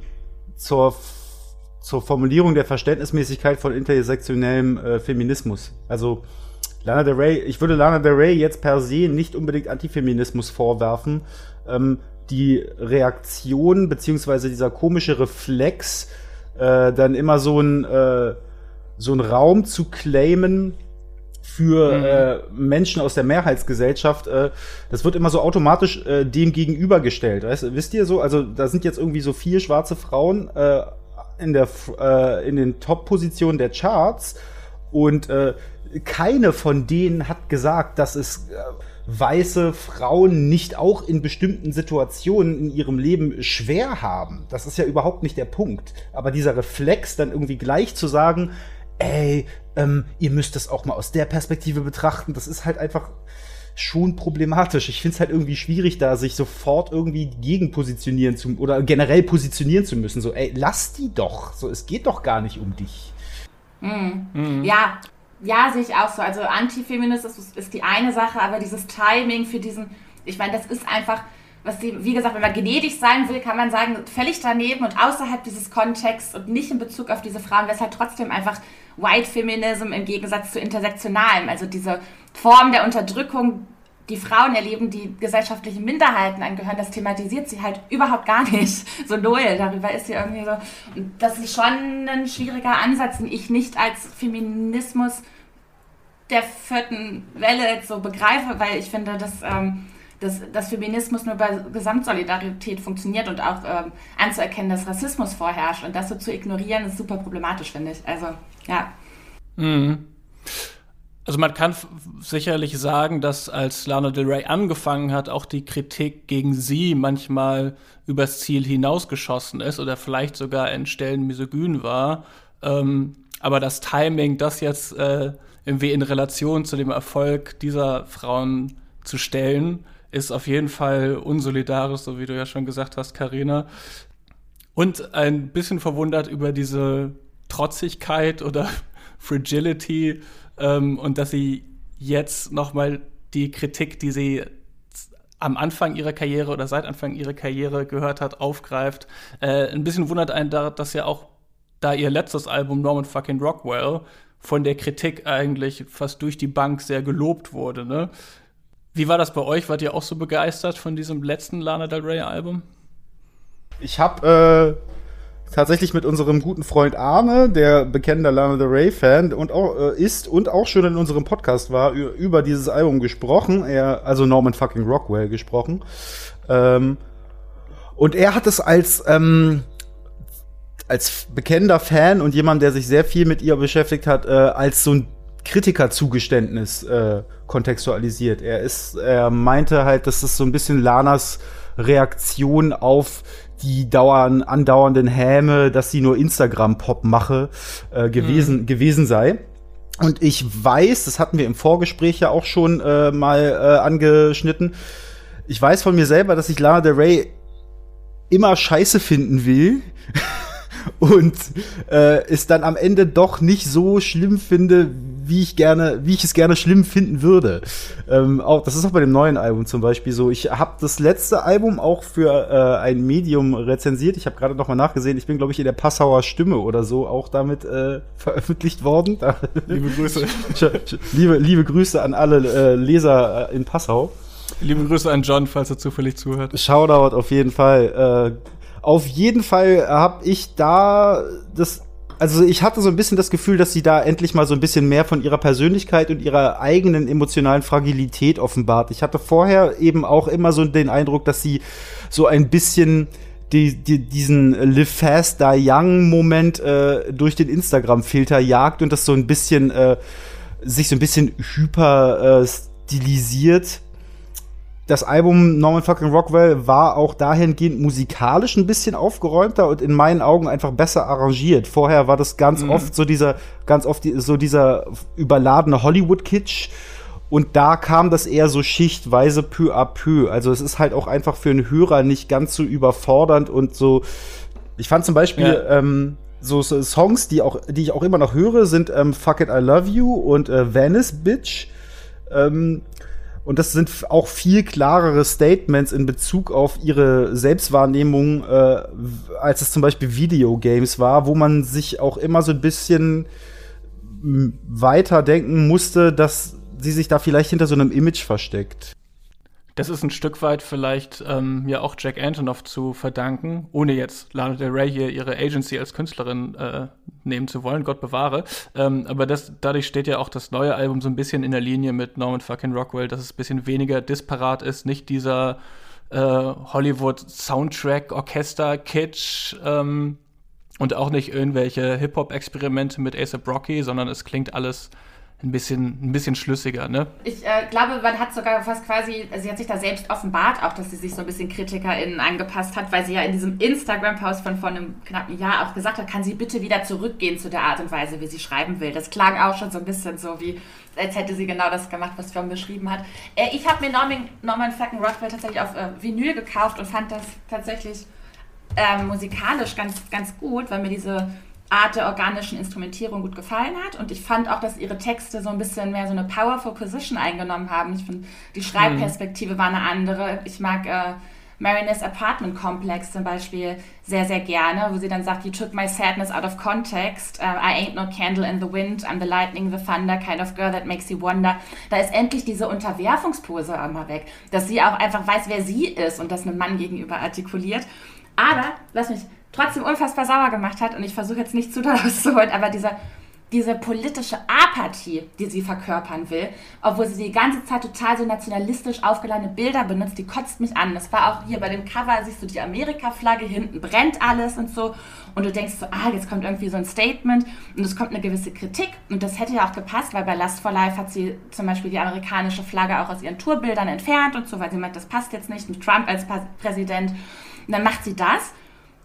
zur zur Formulierung der Verständnismäßigkeit von intersektionellem äh, Feminismus. Also Lana Del Rey, ich würde Lana Del Rey jetzt per se nicht unbedingt Antifeminismus vorwerfen. Ähm, die Reaktion beziehungsweise dieser komische Reflex, äh, dann immer so ein äh, so ein Raum zu claimen für mhm. äh, Menschen aus der Mehrheitsgesellschaft, äh, das wird immer so automatisch äh, dem gegenübergestellt. Weißt, wisst ihr so? Also da sind jetzt irgendwie so vier schwarze Frauen äh, in, der, äh, in den Top-Positionen der Charts und äh, keine von denen hat gesagt, dass es äh, weiße Frauen nicht auch in bestimmten Situationen in ihrem Leben schwer haben. Das ist ja überhaupt nicht der Punkt. Aber dieser Reflex, dann irgendwie gleich zu sagen, ey, ähm, ihr müsst das auch mal aus der Perspektive betrachten, das ist halt einfach schon problematisch. Ich finde es halt irgendwie schwierig, da sich sofort irgendwie gegen positionieren zu oder generell positionieren zu müssen. So, ey, lass die doch. So, es geht doch gar nicht um dich. Mhm. Mhm. Ja, ja, sehe ich auch so. Also Antifeminismus ist, ist die eine Sache, aber dieses Timing für diesen, ich meine, das ist einfach, was die, wie gesagt, wenn man gnädig sein will, kann man sagen, völlig daneben und außerhalb dieses Kontexts und nicht in Bezug auf diese Frauen, wäre es halt trotzdem einfach White Feminism im Gegensatz zu intersektionalem. Also diese Form der Unterdrückung, die Frauen erleben, die gesellschaftlichen Minderheiten angehören, das thematisiert sie halt überhaupt gar nicht. So null. Darüber ist sie irgendwie so. Und das ist schon ein schwieriger Ansatz, den ich nicht als Feminismus der vierten Welle jetzt so begreife, weil ich finde, dass, ähm, dass, dass Feminismus nur bei Gesamtsolidarität funktioniert und auch ähm, anzuerkennen, dass Rassismus vorherrscht. Und das so zu ignorieren, ist super problematisch, finde ich. Also, ja. Mhm. Also man kann sicherlich sagen, dass als Lana Del Rey angefangen hat, auch die Kritik gegen sie manchmal übers Ziel hinausgeschossen ist oder vielleicht sogar in Stellen misogyn war. Ähm, aber das Timing, das jetzt äh, irgendwie in Relation zu dem Erfolg dieser Frauen zu stellen, ist auf jeden Fall unsolidarisch, so wie du ja schon gesagt hast, Karina. Und ein bisschen verwundert über diese Trotzigkeit oder Fragility ähm, und dass sie jetzt noch mal die Kritik, die sie am Anfang ihrer Karriere oder seit Anfang ihrer Karriere gehört hat, aufgreift. Äh, ein bisschen wundert einen da, dass ja auch da ihr letztes Album Norman fucking Rockwell von der Kritik eigentlich fast durch die Bank sehr gelobt wurde. Ne? Wie war das bei euch? Wart ihr auch so begeistert von diesem letzten Lana Del Rey Album? Ich habe äh, tatsächlich mit unserem guten Freund Arne, der bekennender Lana Del Rey Fan und auch äh, ist und auch schon in unserem Podcast war, über dieses Album gesprochen. Er also Norman fucking Rockwell gesprochen. Ähm, und er hat es als ähm, als bekennender Fan und jemand, der sich sehr viel mit ihr beschäftigt hat, äh, als so ein Kritikerzugeständnis äh, kontextualisiert. Er ist, er meinte halt, dass das so ein bisschen Lanas Reaktion auf die dauern, andauernden Häme, dass sie nur Instagram-Pop mache, äh, gewesen, mhm. gewesen sei. Und ich weiß, das hatten wir im Vorgespräch ja auch schon äh, mal äh, angeschnitten. Ich weiß von mir selber, dass ich Lana Del Rey immer scheiße finden will. und äh, es dann am Ende doch nicht so schlimm finde, wie ich gerne, wie ich es gerne schlimm finden würde. Ähm, auch das ist auch bei dem neuen Album zum Beispiel so. Ich habe das letzte Album auch für äh, ein Medium rezensiert. Ich habe gerade noch mal nachgesehen. Ich bin glaube ich in der Passauer Stimme oder so auch damit äh, veröffentlicht worden. liebe Grüße. liebe, liebe Grüße an alle äh, Leser äh, in Passau. Liebe Grüße an John, falls er zufällig zuhört. Shoutout auf jeden Fall. Äh, auf jeden Fall habe ich da das also ich hatte so ein bisschen das Gefühl, dass sie da endlich mal so ein bisschen mehr von ihrer Persönlichkeit und ihrer eigenen emotionalen Fragilität offenbart. Ich hatte vorher eben auch immer so den Eindruck, dass sie so ein bisschen die, die, diesen Live Fast Die Young Moment äh, durch den Instagram-Filter jagt und das so ein bisschen äh, sich so ein bisschen hyper äh, stilisiert das Album Norman fucking Rockwell war auch dahingehend musikalisch ein bisschen aufgeräumter und in meinen Augen einfach besser arrangiert. Vorher war das ganz mhm. oft so dieser, ganz oft so dieser überladene Hollywood-Kitsch. Und da kam das eher so schichtweise peu à peu. Also es ist halt auch einfach für einen Hörer nicht ganz so überfordernd und so. Ich fand zum Beispiel ja. ähm, so, so, Songs, die auch, die ich auch immer noch höre, sind ähm, Fuck It I Love You und äh, Venice Bitch. Ähm, und das sind auch viel klarere Statements in Bezug auf ihre Selbstwahrnehmung, äh, als es zum Beispiel Videogames war, wo man sich auch immer so ein bisschen weiter denken musste, dass sie sich da vielleicht hinter so einem Image versteckt. Das ist ein Stück weit vielleicht ähm, ja auch Jack Antonoff zu verdanken, ohne jetzt Lana Del Rey hier ihre Agency als Künstlerin äh, nehmen zu wollen, Gott bewahre. Ähm, aber das, dadurch steht ja auch das neue Album so ein bisschen in der Linie mit Norman fucking Rockwell, dass es ein bisschen weniger disparat ist, nicht dieser äh, Hollywood-Soundtrack-Orchester-Kitsch ähm, und auch nicht irgendwelche Hip-Hop-Experimente mit A$AP Rocky, sondern es klingt alles ein bisschen, ein bisschen schlüssiger, ne? Ich äh, glaube, man hat sogar fast quasi, sie hat sich da selbst offenbart, auch dass sie sich so ein bisschen KritikerInnen angepasst hat, weil sie ja in diesem Instagram-Post von vor einem knappen Jahr auch gesagt hat, kann sie bitte wieder zurückgehen zu der Art und Weise, wie sie schreiben will. Das klang auch schon so ein bisschen so wie, als hätte sie genau das gemacht, was Fromm beschrieben hat. Äh, ich habe mir Norman, Norman fucking Rockwell tatsächlich auf äh, Vinyl gekauft und fand das tatsächlich ähm, musikalisch ganz, ganz gut, weil mir diese Art der organischen Instrumentierung gut gefallen hat. Und ich fand auch, dass ihre Texte so ein bisschen mehr so eine powerful Position eingenommen haben. Ich finde, die Schreibperspektive mhm. war eine andere. Ich mag äh, Mariners Apartment Complex zum Beispiel sehr, sehr gerne, wo sie dann sagt, You took my sadness out of context. Uh, I ain't no candle in the wind. I'm the lightning, the thunder, kind of girl that makes you wonder. Da ist endlich diese Unterwerfungspose einmal weg, dass sie auch einfach weiß, wer sie ist und das einem Mann gegenüber artikuliert. Aber, lass mich trotzdem unfassbar sauer gemacht hat. Und ich versuche jetzt nicht zu doll auszuholen, aber diese, diese politische Apathie, die sie verkörpern will, obwohl sie die ganze Zeit total so nationalistisch aufgeladene Bilder benutzt, die kotzt mich an. Das war auch hier bei dem Cover, siehst du die Amerika-Flagge, hinten brennt alles und so. Und du denkst so, ah, jetzt kommt irgendwie so ein Statement und es kommt eine gewisse Kritik. Und das hätte ja auch gepasst, weil bei Last for Life hat sie zum Beispiel die amerikanische Flagge auch aus ihren Tourbildern entfernt und so, weil sie meint, das passt jetzt nicht mit Trump als Präsident. Und dann macht sie das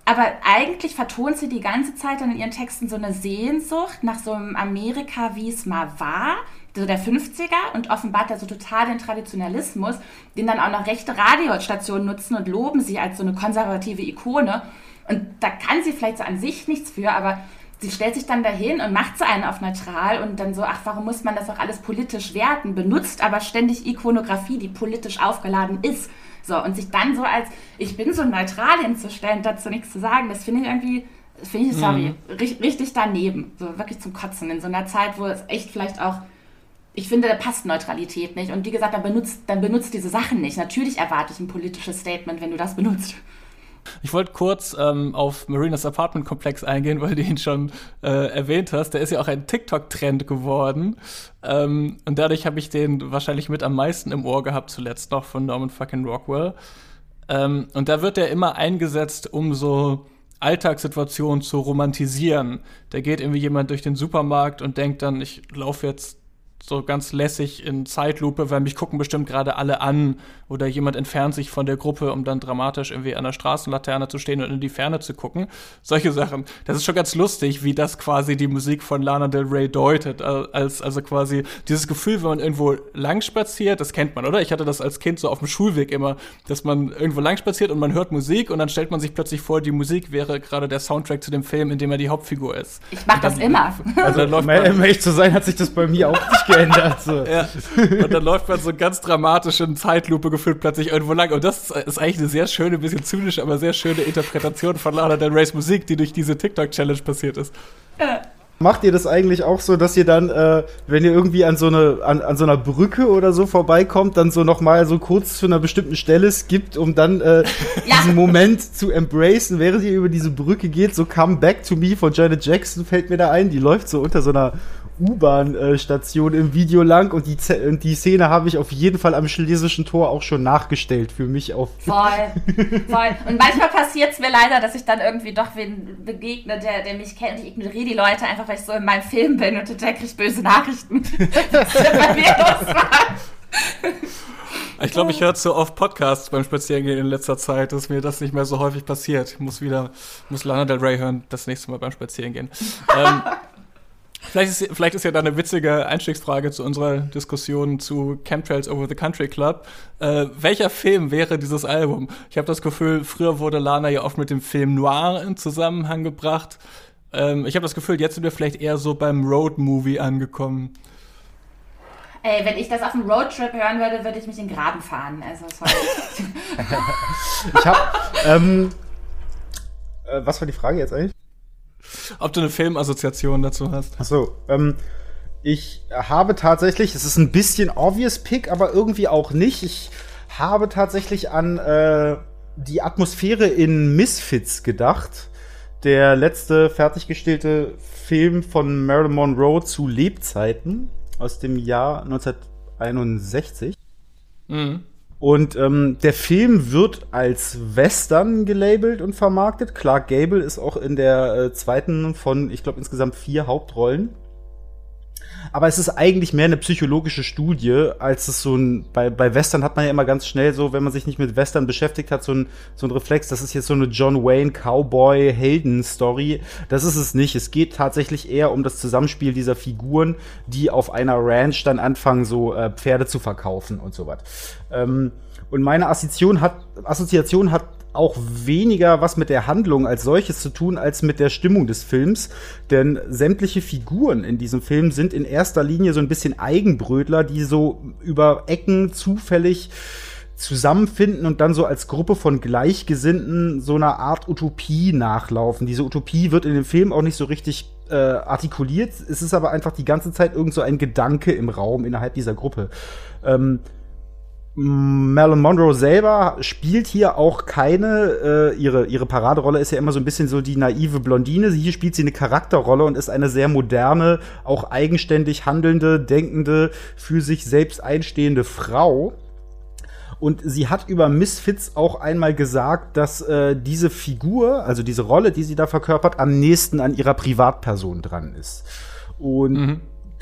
aber eigentlich vertont sie die ganze Zeit dann in ihren Texten so eine Sehnsucht nach so einem Amerika, wie es mal war, so der 50er und offenbart da so total den Traditionalismus, den dann auch noch rechte Radiostationen nutzen und loben sie als so eine konservative Ikone. Und da kann sie vielleicht so an sich nichts für, aber sie stellt sich dann dahin und macht so einen auf neutral und dann so, ach, warum muss man das auch alles politisch werten? Benutzt aber ständig Ikonografie, die politisch aufgeladen ist. So, und sich dann so als, ich bin so neutral hinzustellen, dazu nichts zu sagen, das finde ich irgendwie, finde ich, sorry, mhm. richtig daneben. So wirklich zum Kotzen in so einer Zeit, wo es echt vielleicht auch ich finde, da passt Neutralität nicht. Und wie gesagt, dann benutzt, dann benutzt diese Sachen nicht. Natürlich erwarte ich ein politisches Statement, wenn du das benutzt. Ich wollte kurz ähm, auf Marinas Apartment Komplex eingehen, weil du ihn schon äh, erwähnt hast. Der ist ja auch ein TikTok-Trend geworden. Ähm, und dadurch habe ich den wahrscheinlich mit am meisten im Ohr gehabt, zuletzt noch von Norman fucking Rockwell. Ähm, und da wird er immer eingesetzt, um so Alltagssituationen zu romantisieren. Da geht irgendwie jemand durch den Supermarkt und denkt dann, ich laufe jetzt so ganz lässig in Zeitlupe, weil mich gucken bestimmt gerade alle an oder jemand entfernt sich von der Gruppe, um dann dramatisch irgendwie an der Straßenlaterne zu stehen und in die Ferne zu gucken. Solche Sachen. Das ist schon ganz lustig, wie das quasi die Musik von Lana Del Rey deutet. Als, also quasi dieses Gefühl, wenn man irgendwo lang spaziert, das kennt man, oder? Ich hatte das als Kind so auf dem Schulweg immer, dass man irgendwo lang spaziert und man hört Musik und dann stellt man sich plötzlich vor, die Musik wäre gerade der Soundtrack zu dem Film, in dem er die Hauptfigur ist. Ich mach das immer. Also, also um ehrlich zu sein, hat sich das bei mir auch nicht geändert. So. ja. Und dann läuft man so ganz dramatisch in Zeitlupe gefühlt plötzlich irgendwo lang. Und das ist eigentlich eine sehr schöne, bisschen zynische, aber sehr schöne Interpretation von Lana Del Rey's Musik, die durch diese TikTok-Challenge passiert ist. Ja. Macht ihr das eigentlich auch so, dass ihr dann, äh, wenn ihr irgendwie an so, eine, an, an so einer Brücke oder so vorbeikommt, dann so nochmal so kurz zu einer bestimmten Stelle skippt, um dann äh, ja. diesen Moment zu embracen, während ihr über diese Brücke geht? So Come Back to Me von Janet Jackson fällt mir da ein. Die läuft so unter so einer U-Bahn-Station im Video lang und die, und die Szene habe ich auf jeden Fall am schlesischen Tor auch schon nachgestellt für mich auf. Voll, voll. Und manchmal passiert es mir leider, dass ich dann irgendwie doch wen begegne, der, der mich kennt ich ignoriere die Leute einfach, weil ich so in meinem Film bin und total kriege ich böse Nachrichten. bei mir los war. Ich glaube, ich höre zu oft Podcasts beim Spazierengehen in letzter Zeit, dass mir das nicht mehr so häufig passiert. Ich muss wieder, muss Lana Del Rey hören, das nächste Mal beim Spazierengehen. ähm, Vielleicht ist, vielleicht ist ja da eine witzige Einstiegsfrage zu unserer Diskussion zu Chemtrails Over the Country Club. Äh, welcher Film wäre dieses Album? Ich habe das Gefühl, früher wurde Lana ja oft mit dem Film Noir in Zusammenhang gebracht. Ähm, ich habe das Gefühl, jetzt sind wir vielleicht eher so beim Road-Movie angekommen. Ey, wenn ich das auf einem Roadtrip hören würde, würde ich mich in den Graben fahren. Also, ich habe, ähm, äh, was war die Frage jetzt eigentlich? Ob du eine Filmassoziation dazu hast. Achso, ähm, ich habe tatsächlich, es ist ein bisschen obvious Pick, aber irgendwie auch nicht. Ich habe tatsächlich an äh, die Atmosphäre in Misfits gedacht. Der letzte fertiggestellte Film von Marilyn Monroe zu Lebzeiten aus dem Jahr 1961. Mhm. Und ähm, der Film wird als Western gelabelt und vermarktet. Clark Gable ist auch in der äh, zweiten von, ich glaube, insgesamt vier Hauptrollen. Aber es ist eigentlich mehr eine psychologische Studie, als es so ein, bei, bei Western hat man ja immer ganz schnell so, wenn man sich nicht mit Western beschäftigt hat, so ein, so ein Reflex, das ist jetzt so eine John Wayne Cowboy Helden Story. Das ist es nicht. Es geht tatsächlich eher um das Zusammenspiel dieser Figuren, die auf einer Ranch dann anfangen, so äh, Pferde zu verkaufen und so was. Ähm, und meine Assoziation hat, Assoziation hat auch weniger was mit der Handlung als solches zu tun, als mit der Stimmung des Films. Denn sämtliche Figuren in diesem Film sind in erster Linie so ein bisschen Eigenbrötler, die so über Ecken zufällig zusammenfinden und dann so als Gruppe von Gleichgesinnten so einer Art Utopie nachlaufen. Diese Utopie wird in dem Film auch nicht so richtig äh, artikuliert. Es ist aber einfach die ganze Zeit irgend so ein Gedanke im Raum innerhalb dieser Gruppe. Ähm, Marilyn Monroe selber spielt hier auch keine, äh, ihre, ihre Paraderolle ist ja immer so ein bisschen so die naive Blondine. Hier spielt sie eine Charakterrolle und ist eine sehr moderne, auch eigenständig handelnde, denkende, für sich selbst einstehende Frau. Und sie hat über Misfits auch einmal gesagt, dass äh, diese Figur, also diese Rolle, die sie da verkörpert, am nächsten an ihrer Privatperson dran ist. Und mhm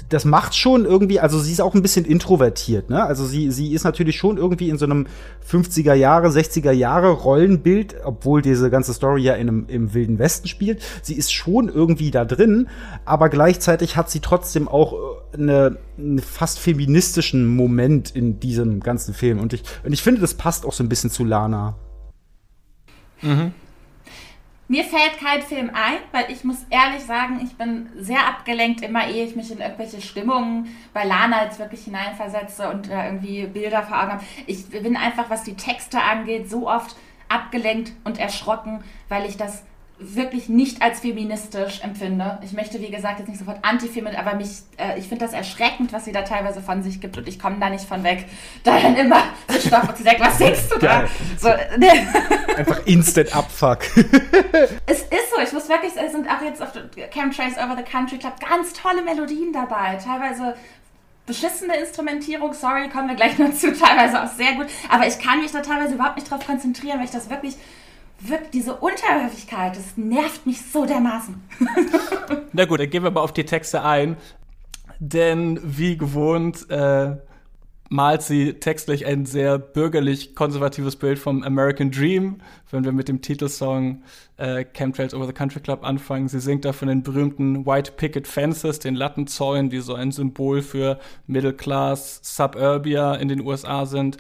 das macht schon irgendwie, also sie ist auch ein bisschen introvertiert, ne? Also sie, sie ist natürlich schon irgendwie in so einem 50er Jahre, 60er Jahre Rollenbild, obwohl diese ganze Story ja in einem, im Wilden Westen spielt. Sie ist schon irgendwie da drin, aber gleichzeitig hat sie trotzdem auch äh, eine, einen fast feministischen Moment in diesem ganzen Film. Und ich, und ich finde, das passt auch so ein bisschen zu Lana. Mhm. Mir fällt kein Film ein, weil ich muss ehrlich sagen, ich bin sehr abgelenkt, immer ehe ich mich in irgendwelche Stimmungen bei Lana jetzt wirklich hineinversetze und äh, irgendwie Bilder vor Augen habe. Ich bin einfach, was die Texte angeht, so oft abgelenkt und erschrocken, weil ich das wirklich nicht als feministisch empfinde. Ich möchte, wie gesagt, jetzt nicht sofort antifeministisch, aber mich, äh, ich finde das erschreckend, was sie da teilweise von sich gibt und ich komme da nicht von weg. Da dann immer so stopp und sie sagt, was denkst du da? So, ne. Einfach instant Abfuck. es ist so, ich muss wirklich, es sind auch jetzt auf Chemtrails Over the Country Club ganz tolle Melodien dabei, teilweise beschissene Instrumentierung, sorry, kommen wir gleich noch zu, teilweise auch sehr gut, aber ich kann mich da teilweise überhaupt nicht drauf konzentrieren, weil ich das wirklich wirklich diese Unterwürfigkeit, das nervt mich so dermaßen. Na gut, dann gehen wir mal auf die Texte ein. Denn wie gewohnt äh, malt sie textlich ein sehr bürgerlich-konservatives Bild vom American Dream, wenn wir mit dem Titelsong äh, Chemtrails Over the Country Club anfangen. Sie singt da von den berühmten White Picket Fences, den Lattenzäunen, die so ein Symbol für Middle Class Suburbia in den USA sind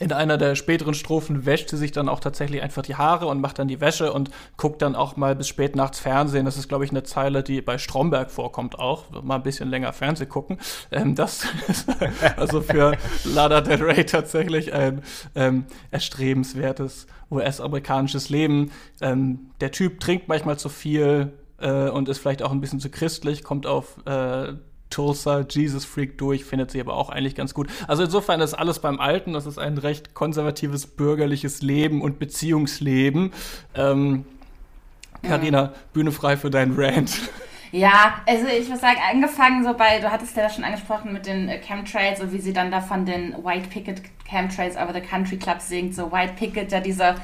in einer der späteren Strophen wäscht sie sich dann auch tatsächlich einfach die Haare und macht dann die Wäsche und guckt dann auch mal bis spät nachts Fernsehen. Das ist, glaube ich, eine Zeile, die bei Stromberg vorkommt auch. Mal ein bisschen länger Fernsehen gucken. Ähm, das ist also für Lada Del Rey tatsächlich ein ähm, erstrebenswertes US-amerikanisches Leben. Ähm, der Typ trinkt manchmal zu viel äh, und ist vielleicht auch ein bisschen zu christlich, kommt auf äh, Tulsa Jesus Freak durch, findet sie aber auch eigentlich ganz gut. Also insofern ist alles beim Alten, das ist ein recht konservatives bürgerliches Leben und Beziehungsleben. Ähm, Carina, mhm. Bühne frei für deinen Rant. Ja, also ich muss sagen, angefangen so bei, du hattest ja das schon angesprochen mit den äh, Chemtrails und wie sie dann da von den White Picket Chemtrails over the Country Club singt. So White Picket, ja dieser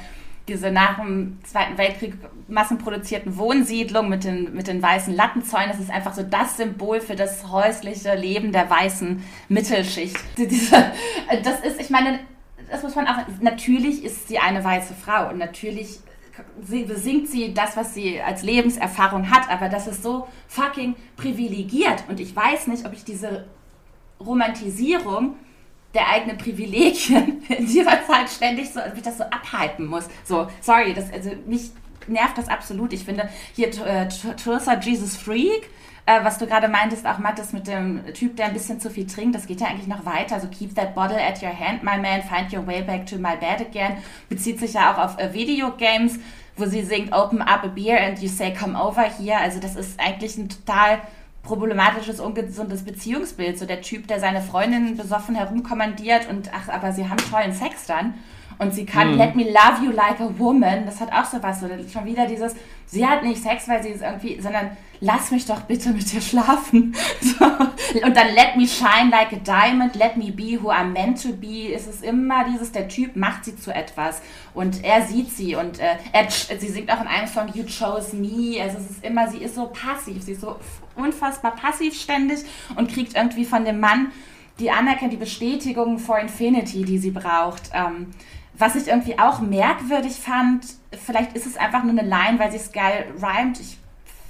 diese nach dem Zweiten Weltkrieg massenproduzierten Wohnsiedlungen mit den, mit den weißen Lattenzäunen, das ist einfach so das Symbol für das häusliche Leben der weißen Mittelschicht. Diese, das ist, ich meine, das muss man auch, natürlich ist sie eine weiße Frau und natürlich besingt sie das, was sie als Lebenserfahrung hat, aber das ist so fucking privilegiert und ich weiß nicht, ob ich diese Romantisierung der eigenen Privilegien in dieser Zeit ständig so, ich das so abhypen muss. So, sorry, das, also mich nervt das absolut. Ich finde hier äh, Tulsa Jesus Freak, äh, was du gerade meintest, auch Mattes mit dem Typ, der ein bisschen zu viel trinkt, das geht ja eigentlich noch weiter. Also keep that bottle at your hand, my man, find your way back to my bed again. Bezieht sich ja auch auf äh, Videogames, wo sie singt, open up a beer and you say come over here. Also das ist eigentlich ein total problematisches, ungesundes Beziehungsbild. So der Typ, der seine Freundin besoffen herumkommandiert und ach, aber sie haben tollen Sex dann. Und sie kann mm. Let me love you like a woman. Das hat auch so was. So, schon wieder dieses, sie hat nicht Sex, weil sie ist irgendwie, sondern lass mich doch bitte mit dir schlafen. So. Und dann let me shine like a diamond, let me be who I'm meant to be. Es ist immer dieses, der Typ macht sie zu etwas und er sieht sie und äh, er, sie singt auch in einem Song You chose me. Also es ist immer, sie ist so passiv, sie ist so unfassbar passiv ständig und kriegt irgendwie von dem Mann die Anerkennung, die Bestätigung for Infinity, die sie braucht. Ähm, was ich irgendwie auch merkwürdig fand, vielleicht ist es einfach nur eine Line, weil sie es geil rhymt. Ich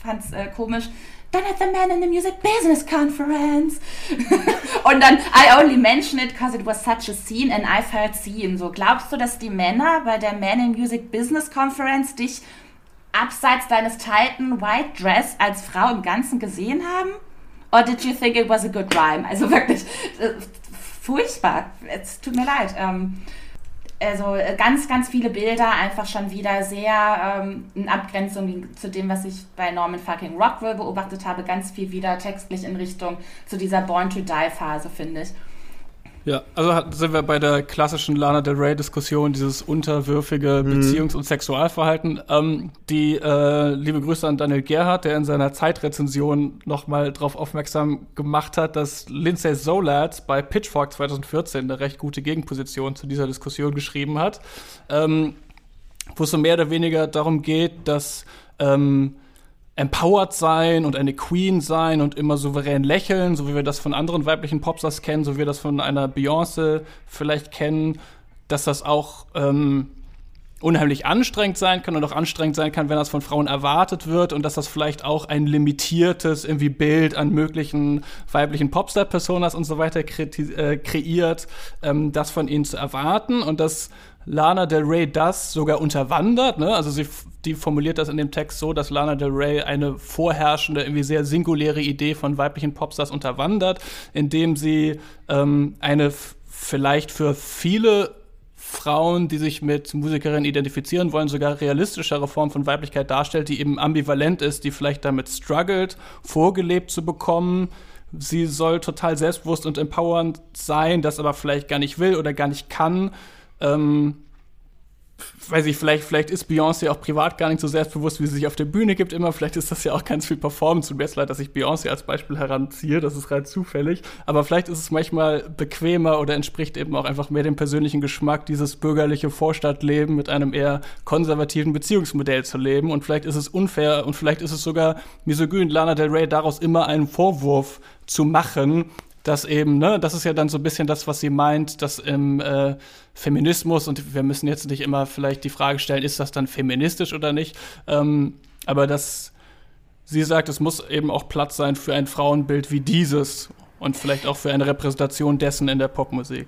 fand es äh, komisch. Then at the Man in the Music Business Conference. und dann, I only mention it because it was such a scene and I felt seen. So, glaubst du, dass die Männer bei der Man in Music Business Conference dich abseits deines tighten White Dress als Frau im Ganzen gesehen haben? Or did you think it was a good rhyme? Also wirklich, äh, furchtbar. Es tut mir leid. Ähm, also äh, ganz, ganz viele Bilder einfach schon wieder sehr ähm, in Abgrenzung zu dem, was ich bei Norman fucking Rockwell beobachtet habe, ganz viel wieder textlich in Richtung zu dieser Born to Die Phase, finde ich. Ja, also sind wir bei der klassischen Lana Del Rey-Diskussion, dieses unterwürfige mhm. Beziehungs- und Sexualverhalten. Ähm, die äh, liebe Grüße an Daniel Gerhardt, der in seiner Zeitrezension nochmal darauf aufmerksam gemacht hat, dass Lindsay Zolat bei Pitchfork 2014 eine recht gute Gegenposition zu dieser Diskussion geschrieben hat, ähm, wo es so mehr oder weniger darum geht, dass ähm, empowered sein und eine Queen sein und immer souverän lächeln, so wie wir das von anderen weiblichen Popstars kennen, so wie wir das von einer Beyoncé vielleicht kennen, dass das auch ähm, unheimlich anstrengend sein kann und auch anstrengend sein kann, wenn das von Frauen erwartet wird und dass das vielleicht auch ein limitiertes irgendwie Bild an möglichen weiblichen Popstar-Personas und so weiter äh, kreiert, ähm, das von ihnen zu erwarten und dass Lana Del Rey das sogar unterwandert. Ne? Also sie die formuliert das in dem Text so, dass Lana Del Rey eine vorherrschende, irgendwie sehr singuläre Idee von weiblichen Popstars unterwandert, indem sie ähm, eine vielleicht für viele Frauen, die sich mit Musikerinnen identifizieren wollen, sogar realistischere Form von Weiblichkeit darstellt, die eben ambivalent ist, die vielleicht damit struggelt, vorgelebt zu bekommen. Sie soll total selbstbewusst und empowernd sein, das aber vielleicht gar nicht will oder gar nicht kann. Ähm, weiß ich, vielleicht, vielleicht ist Beyoncé auch privat gar nicht so selbstbewusst, wie sie sich auf der Bühne gibt immer. Vielleicht ist das ja auch ganz viel Performance. Tut mir leid, dass ich Beyoncé als Beispiel heranziehe. Das ist rein zufällig. Aber vielleicht ist es manchmal bequemer oder entspricht eben auch einfach mehr dem persönlichen Geschmack, dieses bürgerliche Vorstadtleben mit einem eher konservativen Beziehungsmodell zu leben. Und vielleicht ist es unfair und vielleicht ist es sogar misogyn, Lana Del Rey daraus immer einen Vorwurf zu machen, dass eben, ne, das ist ja dann so ein bisschen das, was sie meint, dass im äh, Feminismus, und wir müssen jetzt nicht immer vielleicht die Frage stellen, ist das dann feministisch oder nicht, ähm, aber dass sie sagt, es muss eben auch Platz sein für ein Frauenbild wie dieses und vielleicht auch für eine Repräsentation dessen in der Popmusik.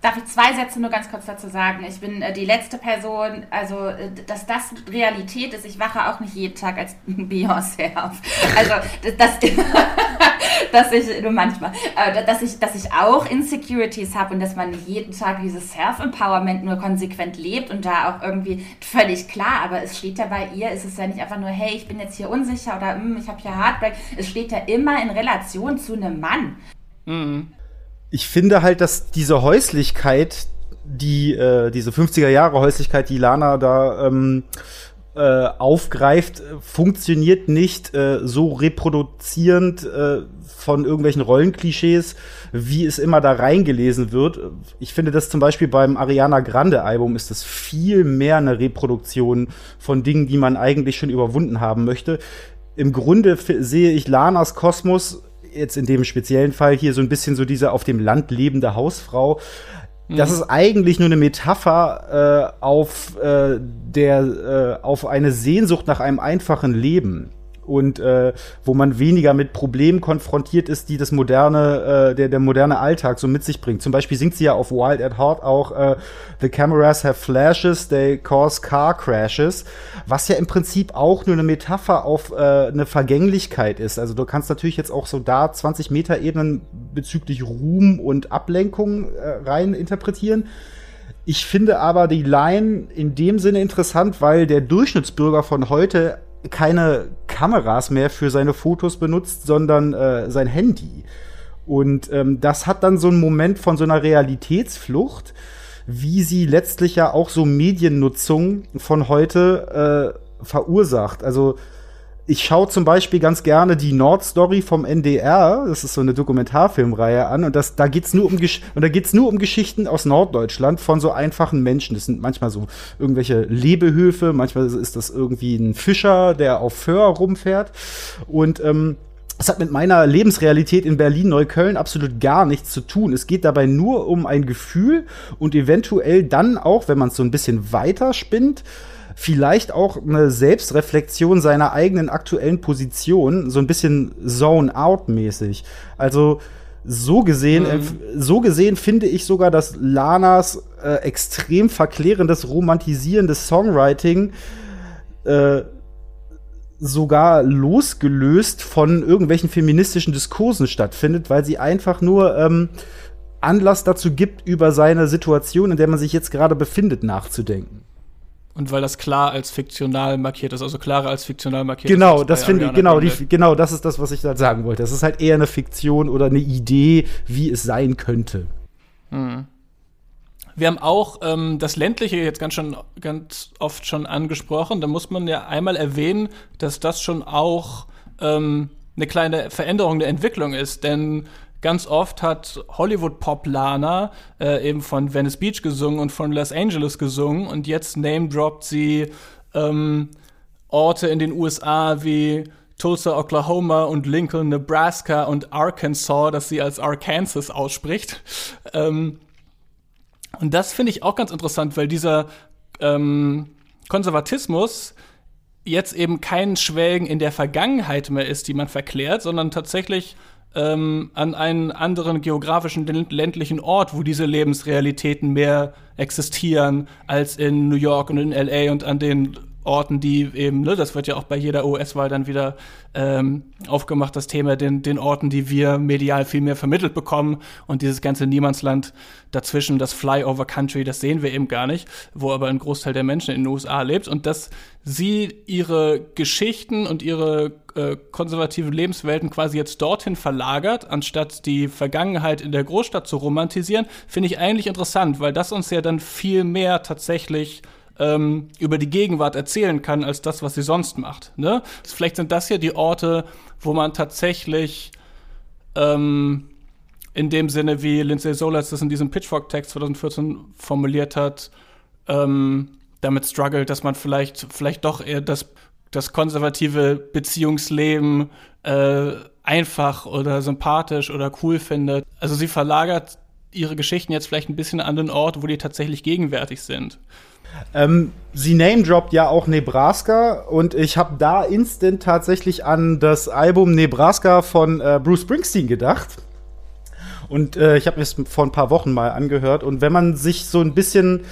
Darf ich zwei Sätze nur ganz kurz dazu sagen? Ich bin äh, die letzte Person, also äh, dass das Realität ist. Ich wache auch nicht jeden Tag als Beyoncé auf. Also das, dass ich nur manchmal, äh, dass ich, dass ich auch Insecurities habe und dass man jeden Tag dieses Self-Empowerment nur konsequent lebt und da auch irgendwie völlig klar. Aber es steht ja bei ihr, ist es ja nicht einfach nur, hey, ich bin jetzt hier unsicher oder hm, ich habe hier Heartbreak. Es steht ja immer in Relation zu einem Mann. Mhm ich finde halt, dass diese Häuslichkeit, die, äh, diese 50er Jahre Häuslichkeit, die Lana da ähm, äh, aufgreift, funktioniert nicht äh, so reproduzierend äh, von irgendwelchen Rollenklischees, wie es immer da reingelesen wird. Ich finde das zum Beispiel beim Ariana Grande Album ist das viel mehr eine Reproduktion von Dingen, die man eigentlich schon überwunden haben möchte. Im Grunde sehe ich Lanas Kosmos jetzt in dem speziellen Fall hier so ein bisschen so diese auf dem Land lebende Hausfrau. Das mhm. ist eigentlich nur eine Metapher äh, auf äh, der äh, auf eine Sehnsucht nach einem einfachen Leben und äh, wo man weniger mit Problemen konfrontiert ist, die das moderne, äh, der, der moderne Alltag so mit sich bringt. Zum Beispiel singt sie ja auf Wild at Heart auch äh, The cameras have flashes, they cause car crashes, was ja im Prinzip auch nur eine Metapher auf äh, eine Vergänglichkeit ist. Also du kannst natürlich jetzt auch so da 20 Meter Ebenen bezüglich Ruhm und Ablenkung äh, rein interpretieren. Ich finde aber die Line in dem Sinne interessant, weil der Durchschnittsbürger von heute keine Kameras mehr für seine Fotos benutzt, sondern äh, sein Handy. Und ähm, das hat dann so einen Moment von so einer Realitätsflucht, wie sie letztlich ja auch so Mediennutzung von heute äh, verursacht. Also ich schaue zum Beispiel ganz gerne die Nordstory vom NDR, das ist so eine Dokumentarfilmreihe an und das, da geht's nur um nur um Geschichten aus Norddeutschland von so einfachen Menschen. Das sind manchmal so irgendwelche Lebehöfe, manchmal ist das irgendwie ein Fischer, der auf Föhr rumfährt und ähm, es hat mit meiner Lebensrealität in Berlin-Neukölln absolut gar nichts zu tun. Es geht dabei nur um ein Gefühl und eventuell dann auch, wenn man es so ein bisschen weiter spinnt, vielleicht auch eine Selbstreflexion seiner eigenen aktuellen Position, so ein bisschen Zone-out-mäßig. Also so gesehen, mhm. so gesehen finde ich sogar, dass Lanas äh, extrem verklärendes, romantisierendes Songwriting äh, sogar losgelöst von irgendwelchen feministischen Diskursen stattfindet, weil sie einfach nur ähm, Anlass dazu gibt, über seine Situation, in der man sich jetzt gerade befindet, nachzudenken. Und weil das klar als fiktional markiert ist, also klarer als fiktional markiert genau, ist. Das finde ich, genau, die, genau, das ist das, was ich da sagen wollte. Das ist halt eher eine Fiktion oder eine Idee, wie es sein könnte. Hm. Wir haben auch ähm, das ländliche jetzt ganz schon ganz oft schon angesprochen. Da muss man ja einmal erwähnen, dass das schon auch ähm, eine kleine Veränderung eine Entwicklung ist, denn ganz oft hat Hollywood-Pop-Lana äh, eben von Venice Beach gesungen und von Los Angeles gesungen und jetzt name-droppt sie ähm, Orte in den USA wie Tulsa, Oklahoma und Lincoln, Nebraska und Arkansas, dass sie als Arkansas ausspricht. Ähm, und das finde ich auch ganz interessant, weil dieser ähm, Konservatismus jetzt eben kein Schwelgen in der Vergangenheit mehr ist, die man verklärt, sondern tatsächlich ähm, an einen anderen geografischen ländlichen Ort, wo diese Lebensrealitäten mehr existieren als in New York und in LA und an den Orten, die eben, ne, das wird ja auch bei jeder US-Wahl dann wieder ähm, aufgemacht, das Thema, den, den Orten, die wir medial viel mehr vermittelt bekommen und dieses ganze Niemandsland dazwischen, das Flyover Country, das sehen wir eben gar nicht, wo aber ein Großteil der Menschen in den USA lebt und dass sie ihre Geschichten und ihre äh, konservativen Lebenswelten quasi jetzt dorthin verlagert, anstatt die Vergangenheit in der Großstadt zu romantisieren, finde ich eigentlich interessant, weil das uns ja dann viel mehr tatsächlich ähm, über die Gegenwart erzählen kann, als das, was sie sonst macht. Ne? Vielleicht sind das hier die Orte, wo man tatsächlich ähm, in dem Sinne, wie Lindsay Solas das in diesem Pitchfork-Text 2014 formuliert hat, ähm, damit struggelt, dass man vielleicht, vielleicht doch eher das, das konservative Beziehungsleben äh, einfach oder sympathisch oder cool findet. Also sie verlagert ihre Geschichten jetzt vielleicht ein bisschen an den Ort, wo die tatsächlich gegenwärtig sind. Ähm, sie name-droppt ja auch Nebraska und ich habe da instant tatsächlich an das Album Nebraska von äh, Bruce Springsteen gedacht. Und äh, ich habe mir es vor ein paar Wochen mal angehört. Und wenn man sich so ein bisschen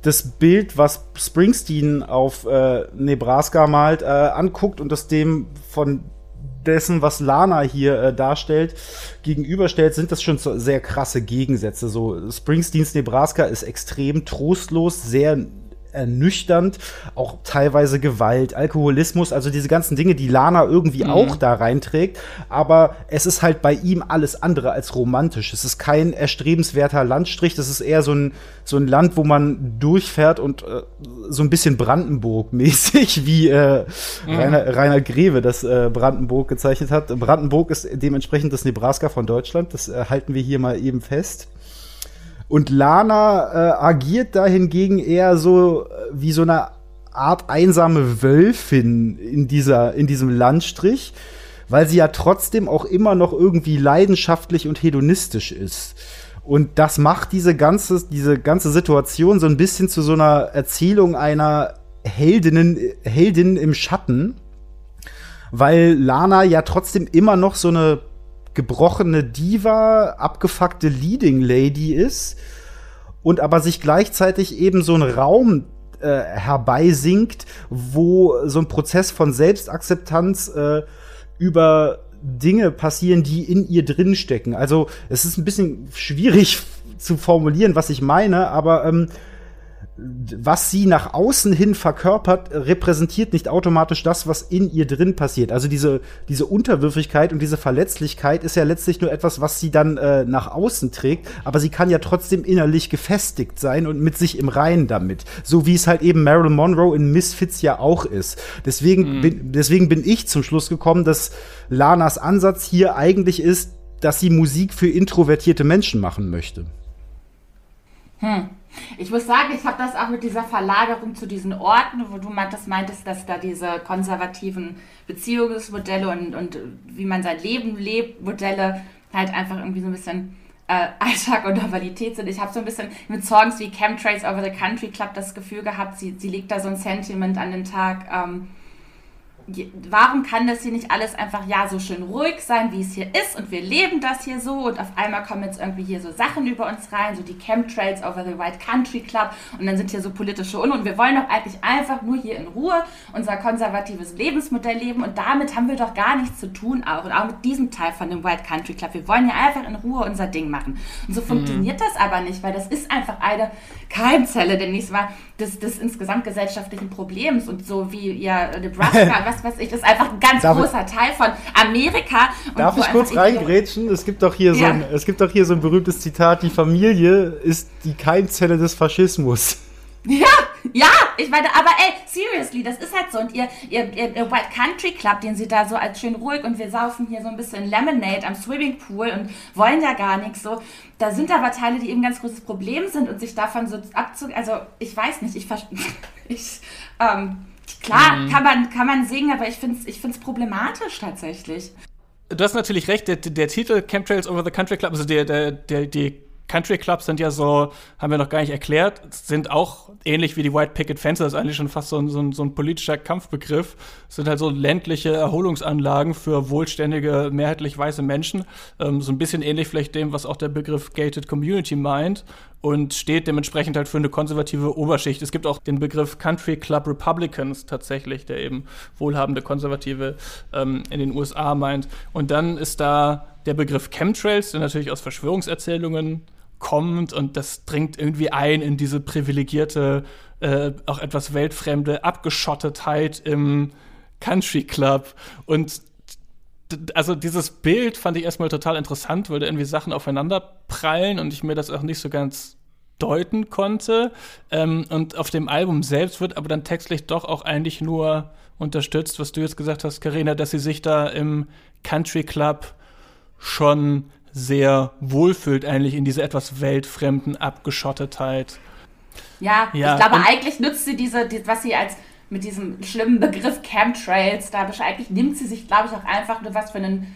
das Bild, was Springsteen auf äh, Nebraska malt, äh, anguckt und das dem von dessen, was Lana hier äh, darstellt, gegenüberstellt, sind das schon sehr krasse Gegensätze. So Springsteens Nebraska ist extrem trostlos, sehr ernüchternd, auch teilweise Gewalt, Alkoholismus, also diese ganzen Dinge, die Lana irgendwie mhm. auch da reinträgt, aber es ist halt bei ihm alles andere als romantisch. Es ist kein erstrebenswerter Landstrich, das ist eher so ein, so ein Land, wo man durchfährt und äh, so ein bisschen Brandenburg-mäßig, wie äh, mhm. Rainer, Rainer Greve das äh, Brandenburg gezeichnet hat. Brandenburg ist dementsprechend das Nebraska von Deutschland, das äh, halten wir hier mal eben fest. Und Lana äh, agiert da hingegen eher so äh, wie so eine Art einsame Wölfin in, dieser, in diesem Landstrich, weil sie ja trotzdem auch immer noch irgendwie leidenschaftlich und hedonistisch ist. Und das macht diese ganze, diese ganze Situation so ein bisschen zu so einer Erzählung einer Heldinnen, Heldin im Schatten, weil Lana ja trotzdem immer noch so eine gebrochene Diva, abgefuckte Leading Lady ist und aber sich gleichzeitig eben so ein Raum äh, herbeisinkt, wo so ein Prozess von Selbstakzeptanz äh, über Dinge passieren, die in ihr drin stecken. Also es ist ein bisschen schwierig zu formulieren, was ich meine, aber ähm, was sie nach außen hin verkörpert, repräsentiert nicht automatisch das, was in ihr drin passiert. Also diese, diese Unterwürfigkeit und diese Verletzlichkeit ist ja letztlich nur etwas, was sie dann äh, nach außen trägt, aber sie kann ja trotzdem innerlich gefestigt sein und mit sich im Reinen damit. So wie es halt eben Marilyn Monroe in Misfits ja auch ist. Deswegen, mhm. bin, deswegen bin ich zum Schluss gekommen, dass Lanas Ansatz hier eigentlich ist, dass sie Musik für introvertierte Menschen machen möchte. Hm. Ich muss sagen, ich habe das auch mit dieser Verlagerung zu diesen Orten, wo du meintest, meintest dass da diese konservativen Beziehungsmodelle und, und wie man sein Leben lebt, Modelle halt einfach irgendwie so ein bisschen äh, Alltag und Normalität sind. Ich habe so ein bisschen mit Songs wie Chemtrails Over the Country Club das Gefühl gehabt, sie, sie legt da so ein Sentiment an den Tag. Ähm, warum kann das hier nicht alles einfach ja so schön ruhig sein, wie es hier ist und wir leben das hier so und auf einmal kommen jetzt irgendwie hier so Sachen über uns rein, so die Chemtrails over the White Country Club und dann sind hier so politische Un und wir wollen doch eigentlich einfach nur hier in Ruhe unser konservatives Lebensmodell leben und damit haben wir doch gar nichts zu tun auch und auch mit diesem Teil von dem White Country Club. Wir wollen ja einfach in Ruhe unser Ding machen. Und so mhm. funktioniert das aber nicht, weil das ist einfach eine Keimzelle, denn ich mal des, des insgesamt gesellschaftlichen Problems und so wie ja Nebraska, was weiß ich, das ist einfach ein ganz darf großer ich, Teil von Amerika. darf ich kurz reingrätschen? Es gibt doch hier ja. so ein, es gibt doch hier so ein berühmtes Zitat: Die Familie ist die Keimzelle des Faschismus. Ja, ja, ich meine, aber ey, seriously, das ist halt so. Und ihr, ihr, ihr, White Country Club, den sie da so als schön ruhig und wir saufen hier so ein bisschen Lemonade am Swimmingpool und wollen ja gar nichts so. Da sind aber Teile, die eben ganz großes Problem sind und sich davon so abzu... Also, ich weiß nicht, ich... ich ähm, klar, mhm. kann, man, kann man singen, aber ich finde es ich find's problematisch tatsächlich. Du hast natürlich recht, der, der Titel Chemtrails Over the Country Club, also der, der, der, die Country Clubs sind ja so, haben wir noch gar nicht erklärt, sind auch ähnlich wie die White Picket Fences, ist eigentlich schon fast so ein, so ein, so ein politischer Kampfbegriff. sind halt so ländliche Erholungsanlagen für wohlständige, mehrheitlich weiße Menschen. Ähm, so ein bisschen ähnlich vielleicht dem, was auch der Begriff Gated Community meint und steht dementsprechend halt für eine konservative Oberschicht. Es gibt auch den Begriff Country Club Republicans tatsächlich, der eben wohlhabende Konservative ähm, in den USA meint. Und dann ist da der Begriff Chemtrails, der natürlich aus Verschwörungserzählungen kommt und das dringt irgendwie ein in diese privilegierte, äh, auch etwas weltfremde Abgeschottetheit im Country Club. Und also dieses Bild fand ich erstmal total interessant, weil da irgendwie Sachen aufeinander prallen und ich mir das auch nicht so ganz deuten konnte. Ähm, und auf dem Album selbst wird aber dann textlich doch auch eigentlich nur unterstützt, was du jetzt gesagt hast, Karina, dass sie sich da im Country Club schon sehr wohlfühlt eigentlich in dieser etwas weltfremden Abgeschottetheit. Ja, ja ich glaube, eigentlich nutzt sie diese, die, was sie als mit diesem schlimmen Begriff Chemtrails, da eigentlich nimmt sie sich, glaube ich, auch einfach nur was für einen,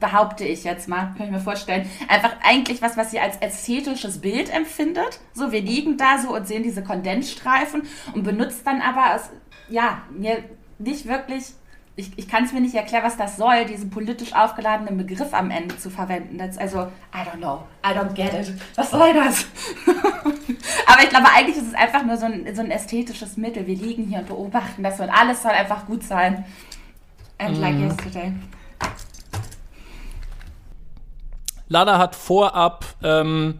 behaupte ich jetzt mal, kann ich mir vorstellen, einfach eigentlich was, was sie als ästhetisches Bild empfindet. So, wir liegen da so und sehen diese Kondensstreifen und benutzt dann aber, aus, ja, mir nicht wirklich ich, ich kann es mir nicht erklären, was das soll, diesen politisch aufgeladenen Begriff am Ende zu verwenden. Das, also, I don't know, I don't get it. Was soll das? Aber ich glaube, eigentlich ist es einfach nur so ein, so ein ästhetisches Mittel. Wir liegen hier und beobachten das und alles soll einfach gut sein. And mm. like yesterday. Lana hat vorab ähm,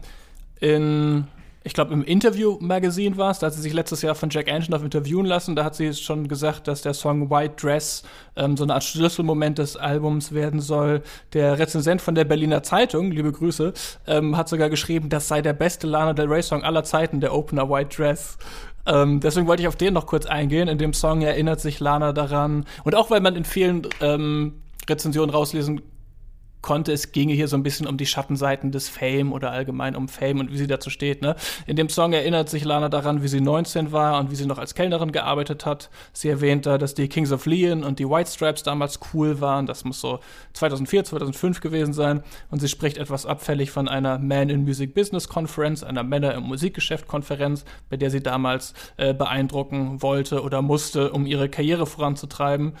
in ich glaube, im Interview-Magazin war es, da hat sie sich letztes Jahr von Jack Antonoff interviewen lassen. Da hat sie schon gesagt, dass der Song White Dress ähm, so eine Art Schlüsselmoment des Albums werden soll. Der Rezensent von der Berliner Zeitung, liebe Grüße, ähm, hat sogar geschrieben, das sei der beste Lana Del Rey-Song aller Zeiten, der Opener White Dress. Ähm, deswegen wollte ich auf den noch kurz eingehen. In dem Song erinnert sich Lana daran. Und auch weil man in vielen ähm, Rezensionen rauslesen konnte, es ginge hier so ein bisschen um die Schattenseiten des Fame oder allgemein um Fame und wie sie dazu steht. Ne? In dem Song erinnert sich Lana daran, wie sie 19 war und wie sie noch als Kellnerin gearbeitet hat. Sie erwähnt da, dass die Kings of Leon und die White Stripes damals cool waren. Das muss so 2004, 2005 gewesen sein. Und sie spricht etwas abfällig von einer Man in Music Business Conference, einer Männer im Musikgeschäft Konferenz, bei der sie damals äh, beeindrucken wollte oder musste, um ihre Karriere voranzutreiben.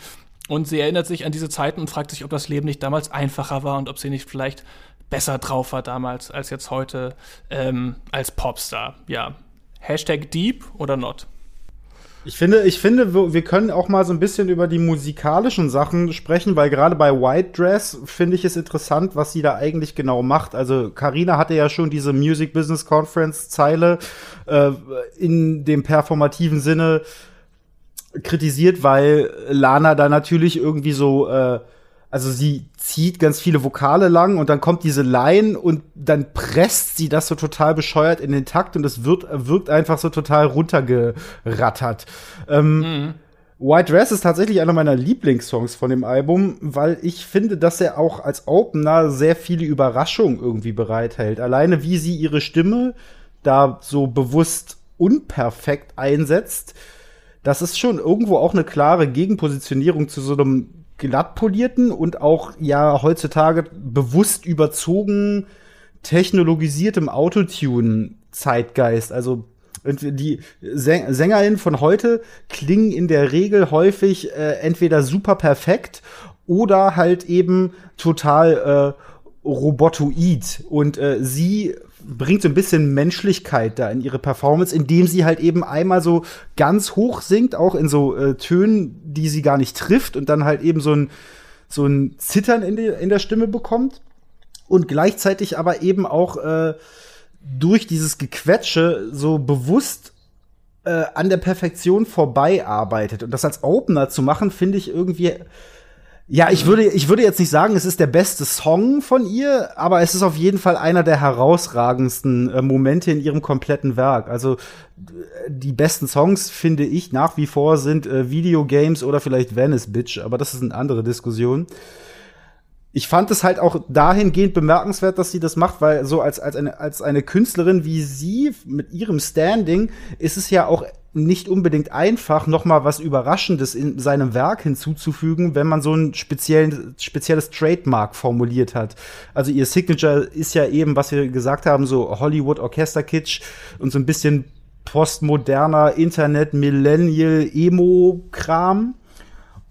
Und sie erinnert sich an diese Zeiten und fragt sich, ob das Leben nicht damals einfacher war und ob sie nicht vielleicht besser drauf war damals als jetzt heute ähm, als Popstar. Ja. Hashtag Deep oder not? Ich finde, ich finde, wir können auch mal so ein bisschen über die musikalischen Sachen sprechen, weil gerade bei White Dress finde ich es interessant, was sie da eigentlich genau macht. Also Karina hatte ja schon diese Music Business Conference Zeile äh, in dem performativen Sinne kritisiert, weil Lana da natürlich irgendwie so, äh, also sie zieht ganz viele Vokale lang und dann kommt diese Line und dann presst sie das so total bescheuert in den Takt und es wird, wirkt einfach so total runtergerattert. Ähm, mhm. White Dress ist tatsächlich einer meiner Lieblingssongs von dem Album, weil ich finde, dass er auch als Opener sehr viele Überraschungen irgendwie bereithält. Alleine wie sie ihre Stimme da so bewusst unperfekt einsetzt das ist schon irgendwo auch eine klare Gegenpositionierung zu so einem glatt polierten und auch ja heutzutage bewusst überzogen technologisiertem Autotune-Zeitgeist. Also die Sängerinnen von heute klingen in der Regel häufig äh, entweder super perfekt oder halt eben total äh, robotoid. Und äh, sie bringt so ein bisschen Menschlichkeit da in ihre Performance, indem sie halt eben einmal so ganz hoch singt, auch in so äh, Tönen, die sie gar nicht trifft und dann halt eben so ein, so ein Zittern in, die, in der Stimme bekommt und gleichzeitig aber eben auch äh, durch dieses Gequetsche so bewusst äh, an der Perfektion vorbei arbeitet. Und das als Opener zu machen, finde ich irgendwie ja, ich würde, ich würde jetzt nicht sagen, es ist der beste Song von ihr, aber es ist auf jeden Fall einer der herausragendsten äh, Momente in ihrem kompletten Werk. Also die besten Songs, finde ich, nach wie vor sind äh, Videogames oder vielleicht Venice Bitch, aber das ist eine andere Diskussion. Ich fand es halt auch dahingehend bemerkenswert, dass sie das macht, weil so als, als, eine, als eine Künstlerin wie sie mit ihrem Standing ist es ja auch nicht unbedingt einfach, noch mal was Überraschendes in seinem Werk hinzuzufügen, wenn man so ein spezielles Trademark formuliert hat. Also ihr Signature ist ja eben, was wir gesagt haben, so Hollywood Orchester Kitsch und so ein bisschen postmoderner Internet Millennial Emo Kram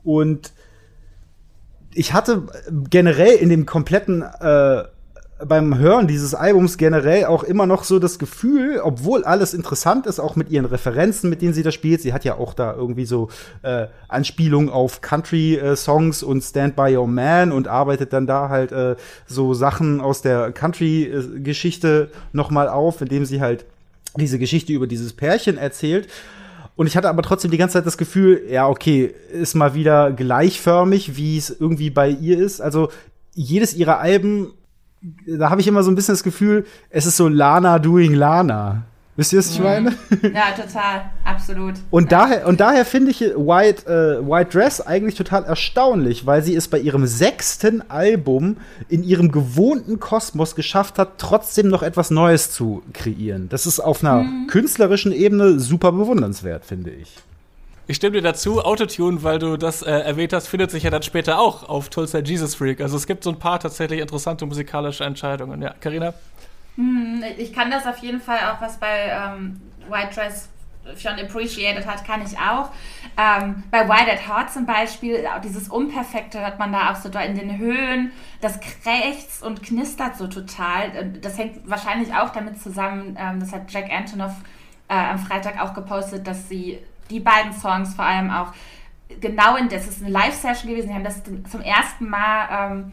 und ich hatte generell in dem kompletten äh, beim Hören dieses Albums generell auch immer noch so das Gefühl, obwohl alles interessant ist, auch mit ihren Referenzen, mit denen sie da spielt. Sie hat ja auch da irgendwie so äh, Anspielungen auf Country-Songs äh, und Stand By Your Man und arbeitet dann da halt äh, so Sachen aus der Country-Geschichte noch mal auf, indem sie halt diese Geschichte über dieses Pärchen erzählt. Und ich hatte aber trotzdem die ganze Zeit das Gefühl, ja, okay, ist mal wieder gleichförmig, wie es irgendwie bei ihr ist. Also jedes ihrer Alben da habe ich immer so ein bisschen das Gefühl, es ist so Lana doing Lana. Wisst ihr, was ich mhm. meine? Ja, total, absolut. Und ja. daher, und daher finde ich White, äh, White Dress eigentlich total erstaunlich, weil sie es bei ihrem sechsten Album in ihrem gewohnten Kosmos geschafft hat, trotzdem noch etwas Neues zu kreieren. Das ist auf einer mhm. künstlerischen Ebene super bewundernswert, finde ich. Ich stimme dir dazu, Autotune, weil du das äh, erwähnt hast, findet sich ja dann später auch auf Tulsa Jesus Freak. Also es gibt so ein paar tatsächlich interessante musikalische Entscheidungen. Ja, Carina? Hm, ich kann das auf jeden Fall auch, was bei ähm, White Dress schon appreciated hat, kann ich auch. Ähm, bei Wild at Heart zum Beispiel, auch dieses Unperfekte hört man da auch so in den Höhen, das krächzt und knistert so total. Das hängt wahrscheinlich auch damit zusammen, ähm, das hat Jack Antonoff äh, am Freitag auch gepostet, dass sie die beiden Songs vor allem auch genau in, das ist eine Live-Session gewesen, sie haben das zum ersten Mal, ähm,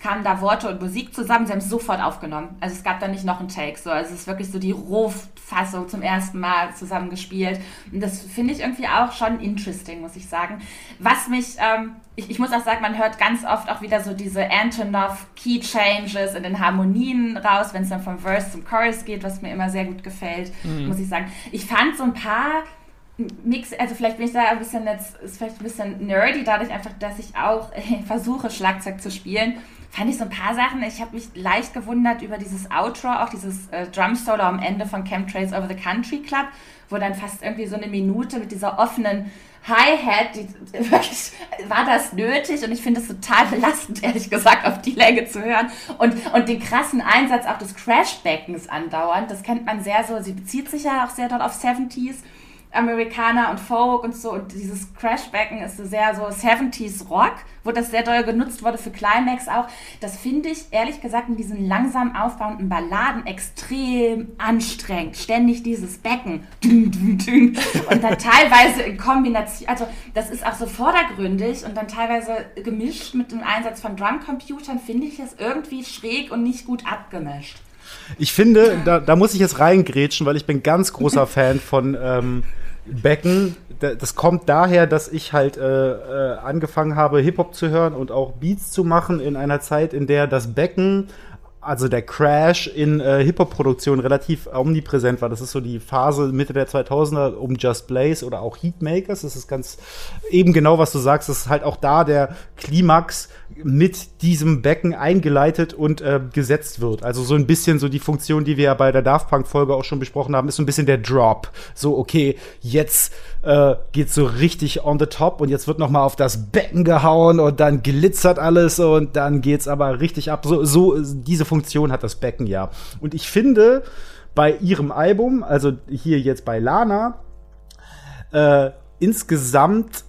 kamen da Worte und Musik zusammen, sie haben es sofort aufgenommen. Also es gab da nicht noch einen Take, so, also es ist wirklich so die Rohfassung zum ersten Mal zusammen gespielt. Und das finde ich irgendwie auch schon interesting, muss ich sagen. Was mich, ähm, ich, ich, muss auch sagen, man hört ganz oft auch wieder so diese Antonov Key Changes in den Harmonien raus, wenn es dann vom Verse zum Chorus geht, was mir immer sehr gut gefällt, mhm. muss ich sagen. Ich fand so ein paar Mix, also vielleicht bin ich da ein bisschen jetzt, ist vielleicht ein bisschen nerdy, dadurch einfach, dass ich auch äh, versuche, Schlagzeug zu spielen. Fand ich so ein paar Sachen. Ich habe mich leicht gewundert über dieses Outro, auch dieses äh, Drum Solo am Ende von Chemtrails Over the Country Club, wo dann fast irgendwie so eine Minute mit dieser offenen Hi-Hat, wirklich, war das nötig und ich finde es total belastend, ehrlich gesagt, auf die Länge zu hören und, und den krassen Einsatz auch des Crashbeckens andauernd, das kennt man sehr so, sie bezieht sich ja auch sehr dort auf 70s Amerikaner und Folk und so. Und dieses Crashbacken ist sehr so 70s Rock, wo das sehr doll genutzt wurde für Climax auch. Das finde ich ehrlich gesagt in diesen langsam aufbauenden Balladen extrem anstrengend. Ständig dieses Becken. Und dann teilweise in Kombination, also das ist auch so vordergründig und dann teilweise gemischt mit dem Einsatz von Drumcomputern, finde ich es irgendwie schräg und nicht gut abgemischt. Ich finde, da, da muss ich jetzt reingrätschen, weil ich bin ganz großer Fan von ähm, Becken, das kommt daher, dass ich halt äh, äh, angefangen habe, Hip-Hop zu hören und auch Beats zu machen in einer Zeit, in der das Becken also der Crash in äh, Hip-Hop-Produktion relativ omnipräsent war. Das ist so die Phase Mitte der 2000er um Just Blaze oder auch Heatmakers. Das ist ganz eben genau, was du sagst. Das ist halt auch da der Klimax mit diesem Becken eingeleitet und äh, gesetzt wird. Also so ein bisschen so die Funktion, die wir ja bei der Daft Punk-Folge auch schon besprochen haben, ist so ein bisschen der Drop. So, okay, jetzt äh, geht's so richtig on the top und jetzt wird noch mal auf das Becken gehauen und dann glitzert alles und dann geht's aber richtig ab. So, so diese Funktion hat das Becken ja. Und ich finde, bei ihrem Album, also hier jetzt bei Lana, äh, insgesamt,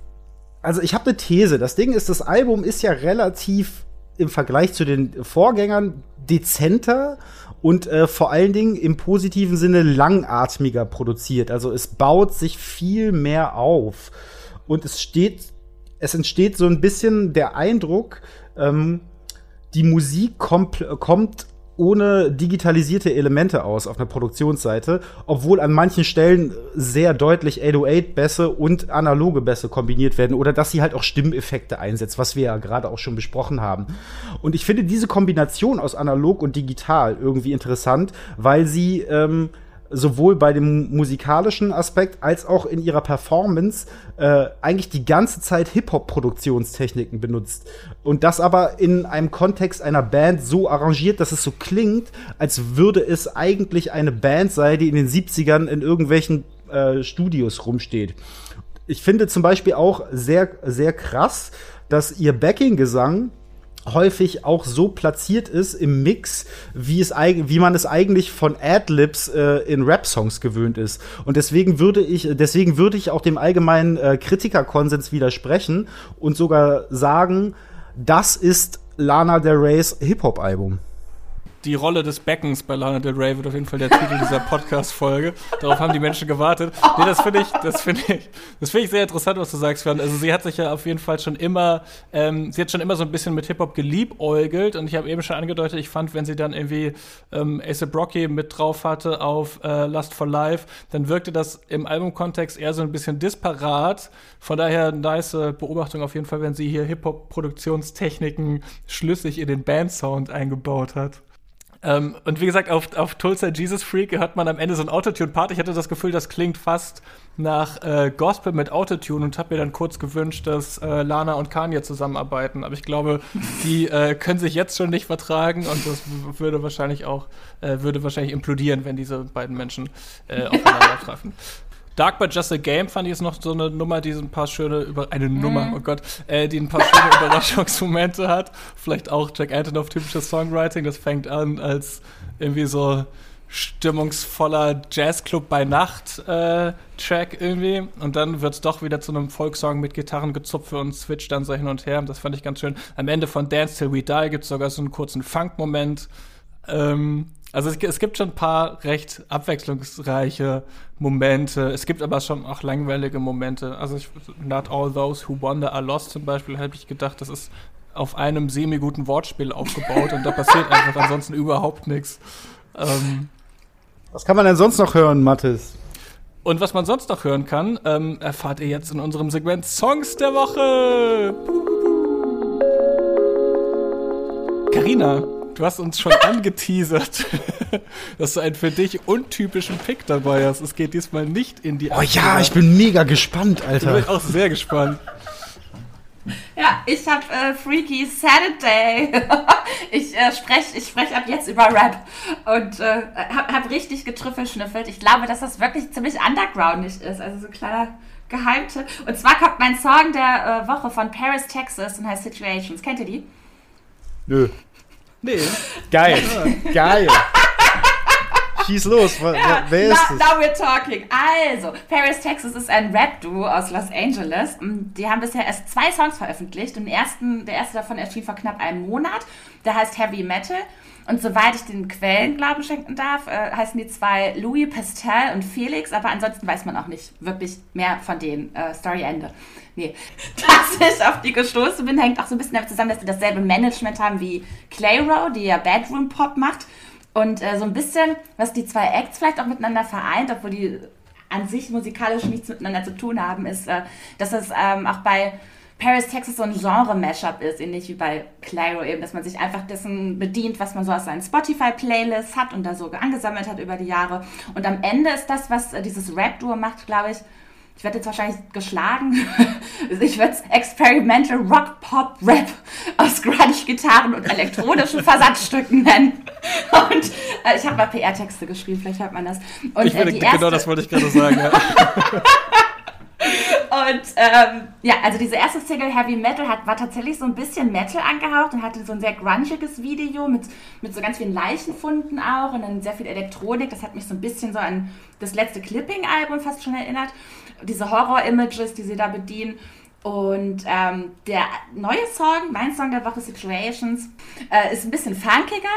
also ich habe eine These. Das Ding ist, das Album ist ja relativ im Vergleich zu den Vorgängern dezenter und äh, vor allen Dingen im positiven Sinne langatmiger produziert. Also es baut sich viel mehr auf und es steht, es entsteht so ein bisschen der Eindruck, ähm, die Musik kommt, kommt ohne digitalisierte Elemente aus auf einer Produktionsseite, obwohl an manchen Stellen sehr deutlich 808-Bässe und analoge Bässe kombiniert werden oder dass sie halt auch Stimmeffekte einsetzt, was wir ja gerade auch schon besprochen haben. Und ich finde diese Kombination aus analog und digital irgendwie interessant, weil sie ähm, sowohl bei dem musikalischen Aspekt als auch in ihrer Performance äh, eigentlich die ganze Zeit Hip-Hop-Produktionstechniken benutzt. Und das aber in einem Kontext einer Band so arrangiert, dass es so klingt, als würde es eigentlich eine Band sein, die in den 70ern in irgendwelchen äh, Studios rumsteht. Ich finde zum Beispiel auch sehr, sehr krass, dass ihr Backing-Gesang häufig auch so platziert ist im Mix, wie, es, wie man es eigentlich von Adlibs äh, in Rap-Songs gewöhnt ist. Und deswegen würde ich, deswegen würde ich auch dem allgemeinen äh, Kritikerkonsens widersprechen und sogar sagen, das ist Lana Del Reys Hip-Hop-Album die Rolle des Beckens bei Lana Del Rey wird auf jeden Fall der Titel dieser Podcast-Folge. Darauf haben die Menschen gewartet. Nee, das finde ich, das finde ich, das finde ich sehr interessant, was du sagst, Fern. Also sie hat sich ja auf jeden Fall schon immer, ähm, sie hat schon immer so ein bisschen mit Hip-Hop geliebäugelt und ich habe eben schon angedeutet, ich fand, wenn sie dann irgendwie ähm, Ace Brocky mit drauf hatte auf äh, Lust for Life, dann wirkte das im Albumkontext eher so ein bisschen disparat. Von daher nice Beobachtung auf jeden Fall, wenn sie hier Hip-Hop-Produktionstechniken schlüssig in den Bandsound eingebaut hat. Ähm, und wie gesagt, auf, auf Tulsa Jesus Freak hört man am Ende so ein Autotune-Part. Ich hatte das Gefühl, das klingt fast nach äh, Gospel mit Autotune und habe mir dann kurz gewünscht, dass äh, Lana und Kanye zusammenarbeiten. Aber ich glaube, die äh, können sich jetzt schon nicht vertragen und das würde wahrscheinlich auch äh, würde wahrscheinlich implodieren, wenn diese beiden Menschen äh, aufeinander treffen. Dark but Just a Game fand ich ist noch so eine Nummer, die so ein paar schöne über eine mhm. Nummer, oh Gott, äh, die ein paar schöne Überraschungsmomente hat. Vielleicht auch Jack Antonoff typisches Songwriting. Das fängt an als irgendwie so stimmungsvoller Jazzclub bei Nacht äh, Track irgendwie und dann wird es doch wieder zu einem Folksong mit Gitarrengezupfe und switcht dann so hin und her. Das fand ich ganz schön. Am Ende von Dance Till We Die gibt es sogar so einen kurzen Funk-Moment. Ähm, also es, es, gibt schon ein paar recht abwechslungsreiche Momente. Es gibt aber schon auch langweilige Momente. Also ich, Not All Those Who Wonder Are Lost zum Beispiel, hätte ich gedacht, das ist auf einem semi-guten Wortspiel aufgebaut und da passiert einfach ansonsten überhaupt nichts. Ähm, was kann man denn sonst noch hören, Mathis? Und was man sonst noch hören kann, ähm, erfahrt ihr jetzt in unserem Segment Songs der Woche. Karina, Du hast uns schon angeteasert, dass du einen für dich untypischen Pick dabei hast. Es geht diesmal nicht in die. Oh ja, ich bin mega gespannt, Alter. Ich bin auch sehr gespannt. Ja, ich habe äh, Freaky Saturday. ich äh, spreche ich sprech ab jetzt über Rap und äh, habe hab richtig getrüffelschnüffelt. Ich glaube, dass das wirklich ziemlich undergroundig ist. Also so ein kleiner Geheimtipp. Und zwar kommt mein Song der äh, Woche von Paris, Texas und heißt Situations. Kennt ihr die? Nö. Nee. Geil. Geil. Schieß los, ja, wer ist now, now we're talking. Also, Paris, Texas ist ein Rap-Duo aus Los Angeles. Die haben bisher erst zwei Songs veröffentlicht. Und ersten, der erste davon erschien vor knapp einem Monat. Der heißt Heavy Metal. Und soweit ich den Quellen Glauben schenken darf, äh, heißen die zwei Louis Pastel und Felix, aber ansonsten weiß man auch nicht wirklich mehr von denen. Äh, Story Ende. Nee. Dass ich auf die gestoßen bin, hängt auch so ein bisschen damit zusammen, dass die dasselbe Management haben wie Clayrow, die ja Bedroom Pop macht. Und äh, so ein bisschen, was die zwei Acts vielleicht auch miteinander vereint, obwohl die an sich musikalisch nichts miteinander zu tun haben, ist, äh, dass es ähm, auch bei Paris, Texas so ein Genre-Mashup ist, ähnlich wie bei Claro eben, dass man sich einfach dessen bedient, was man so aus seinen Spotify-Playlists hat und da so angesammelt hat über die Jahre. Und am Ende ist das, was äh, dieses Rap-Duo macht, glaube ich, ich werde jetzt wahrscheinlich geschlagen. ich werde es Experimental Rock Pop Rap aus Grunge-Gitarren und elektronischen Versatzstücken nennen. Und äh, ich habe mal PR-Texte geschrieben, vielleicht hört man das. Und, ich äh, genau das wollte ich gerade sagen. Ja. Und ähm, ja, also diese erste Single Heavy Metal hat, war tatsächlich so ein bisschen Metal angehaucht und hatte so ein sehr grungiges Video mit, mit so ganz vielen Leichenfunden auch und dann sehr viel Elektronik. Das hat mich so ein bisschen so an das letzte Clipping-Album fast schon erinnert. Diese Horror-Images, die sie da bedienen. Und ähm, der neue Song, mein Song der Woche Situations, äh, ist ein bisschen funkiger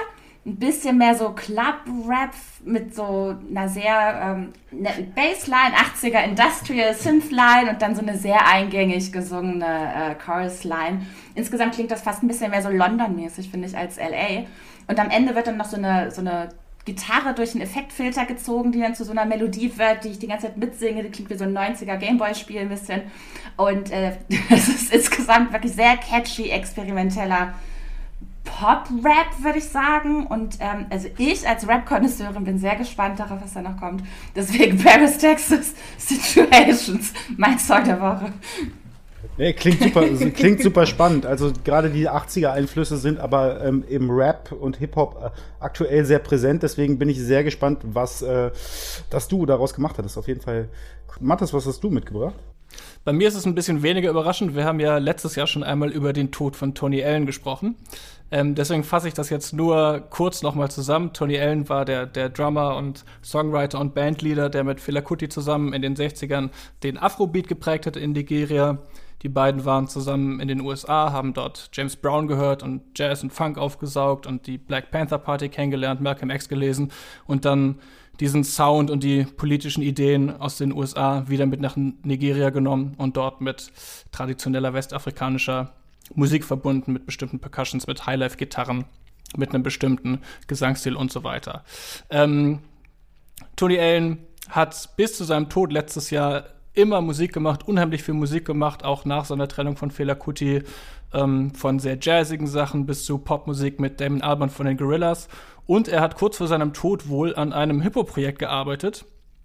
ein bisschen mehr so Club-Rap mit so einer sehr ähm, netten Bassline, 80er Industrial Synth-Line und dann so eine sehr eingängig gesungene äh, Chorus-Line. Insgesamt klingt das fast ein bisschen mehr so London-mäßig, finde ich, als LA. Und am Ende wird dann noch so eine, so eine Gitarre durch einen Effektfilter gezogen, die dann zu so einer Melodie wird, die ich die ganze Zeit mitsinge. Die klingt wie so ein 90er Gameboy-Spiel ein bisschen. Und äh, es ist insgesamt wirklich sehr catchy, experimenteller Pop-Rap, würde ich sagen. Und ähm, also ich als Rap-Konnoisseurin bin sehr gespannt darauf, was da noch kommt. Deswegen Paris, Texas, Situations, mein Song der Woche. Nee, klingt super, klingt super spannend. Also gerade die 80er-Einflüsse sind aber ähm, im Rap und Hip-Hop äh, aktuell sehr präsent. Deswegen bin ich sehr gespannt, was äh, das du daraus gemacht hattest. Auf jeden Fall. Mathis, was hast du mitgebracht? Bei mir ist es ein bisschen weniger überraschend. Wir haben ja letztes Jahr schon einmal über den Tod von Tony Allen gesprochen. Ähm, deswegen fasse ich das jetzt nur kurz nochmal zusammen. Tony Allen war der, der Drummer und Songwriter und Bandleader, der mit Fela Kuti zusammen in den 60ern den Afrobeat geprägt hat in Nigeria. Die beiden waren zusammen in den USA, haben dort James Brown gehört und Jazz und Funk aufgesaugt und die Black Panther Party kennengelernt, Malcolm X gelesen und dann diesen Sound und die politischen Ideen aus den USA wieder mit nach Nigeria genommen und dort mit traditioneller westafrikanischer Musik verbunden, mit bestimmten Percussions, mit Highlife-Gitarren, mit einem bestimmten Gesangsstil und so weiter. Ähm, Tony Allen hat bis zu seinem Tod letztes Jahr immer Musik gemacht, unheimlich viel Musik gemacht, auch nach seiner Trennung von Fela Kuti, ähm, von sehr jazzigen Sachen bis zu Popmusik mit Damon Albarn von den Gorillas und er hat kurz vor seinem Tod wohl an einem Hippo-Projekt gearbeitet.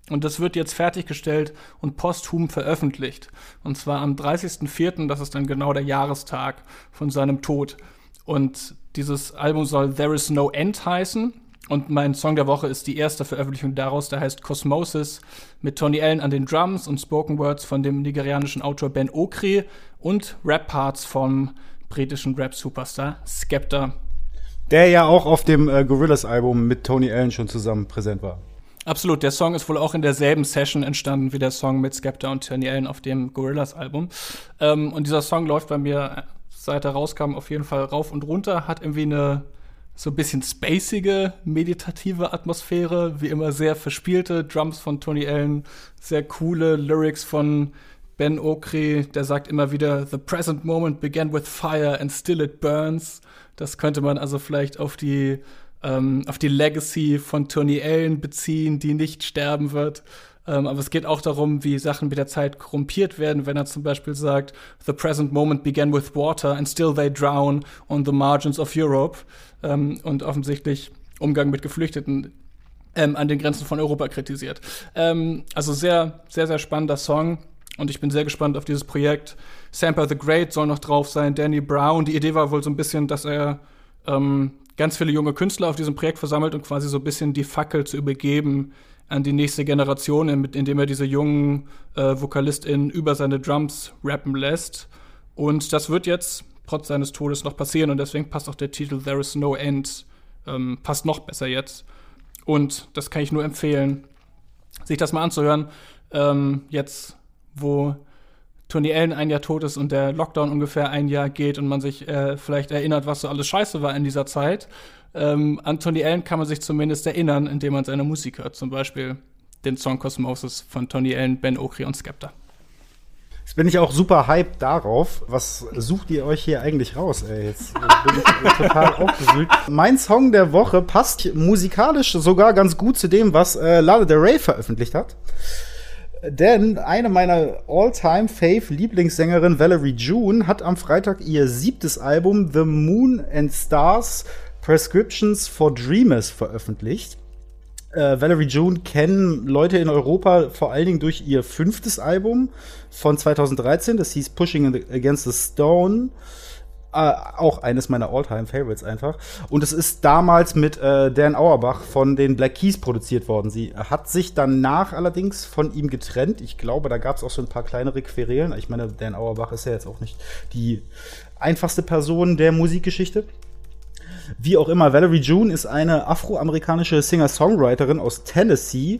Und das wird jetzt fertiggestellt und posthum veröffentlicht. Und zwar am 30.04., das ist dann genau der Jahrestag von seinem Tod. Und dieses Album soll There Is No End heißen. Und mein Song der Woche ist die erste Veröffentlichung daraus, der heißt Cosmosis, mit Tony Allen an den Drums und Spoken Words von dem nigerianischen Autor Ben Okri und Rap-Parts vom britischen Rap-Superstar Skepta. Der ja auch auf dem äh, Gorillas-Album mit Tony Allen schon zusammen präsent war. Absolut, der Song ist wohl auch in derselben Session entstanden wie der Song mit Skepta und Tony Allen auf dem Gorillas-Album. Ähm, und dieser Song läuft bei mir, seit er rauskam, auf jeden Fall rauf und runter, hat irgendwie eine so ein bisschen spacige, meditative Atmosphäre, wie immer sehr verspielte Drums von Tony Allen, sehr coole Lyrics von Ben Okri, der sagt immer wieder, The present moment began with fire and still it burns. Das könnte man also vielleicht auf die, ähm, auf die Legacy von Tony Allen beziehen, die nicht sterben wird. Ähm, aber es geht auch darum, wie Sachen mit der Zeit korrumpiert werden, wenn er zum Beispiel sagt, The present moment began with water and still they drown on the margins of Europe. Ähm, und offensichtlich Umgang mit Geflüchteten ähm, an den Grenzen von Europa kritisiert. Ähm, also sehr, sehr, sehr spannender Song. Und ich bin sehr gespannt auf dieses Projekt. Samper the Great soll noch drauf sein, Danny Brown. Die Idee war wohl so ein bisschen, dass er ähm, ganz viele junge Künstler auf diesem Projekt versammelt und quasi so ein bisschen die Fackel zu übergeben an die nächste Generation, indem er diese jungen äh, VokalistInnen über seine Drums rappen lässt. Und das wird jetzt trotz seines Todes noch passieren und deswegen passt auch der Titel There is no end, ähm, passt noch besser jetzt. Und das kann ich nur empfehlen, sich das mal anzuhören. Ähm, jetzt, wo Tony Allen ein Jahr tot ist und der Lockdown ungefähr ein Jahr geht und man sich äh, vielleicht erinnert, was so alles scheiße war in dieser Zeit. Ähm, an Tony Allen kann man sich zumindest erinnern, indem man seine Musik hört. Zum Beispiel den Song Cosmosis von Tony Allen, Ben Okri und Skepta. Jetzt bin ich auch super hyped darauf. Was sucht ihr euch hier eigentlich raus, ey? Jetzt bin ich total aufgewühlt. Mein Song der Woche passt musikalisch sogar ganz gut zu dem, was äh, Lana Del Rey veröffentlicht hat. Denn eine meiner All-Time-Fave-Lieblingssängerin Valerie June hat am Freitag ihr siebtes Album The Moon and Stars Prescriptions for Dreamers veröffentlicht. Äh, Valerie June kennen Leute in Europa vor allen Dingen durch ihr fünftes Album von 2013, das hieß Pushing Against the Stone. Äh, auch eines meiner Alltime favorites einfach. Und es ist damals mit äh, Dan Auerbach von den Black Keys produziert worden. Sie hat sich danach allerdings von ihm getrennt. Ich glaube, da gab es auch so ein paar kleinere Querelen. Ich meine, Dan Auerbach ist ja jetzt auch nicht die einfachste Person der Musikgeschichte. Wie auch immer, Valerie June ist eine afroamerikanische Singer-Songwriterin aus Tennessee,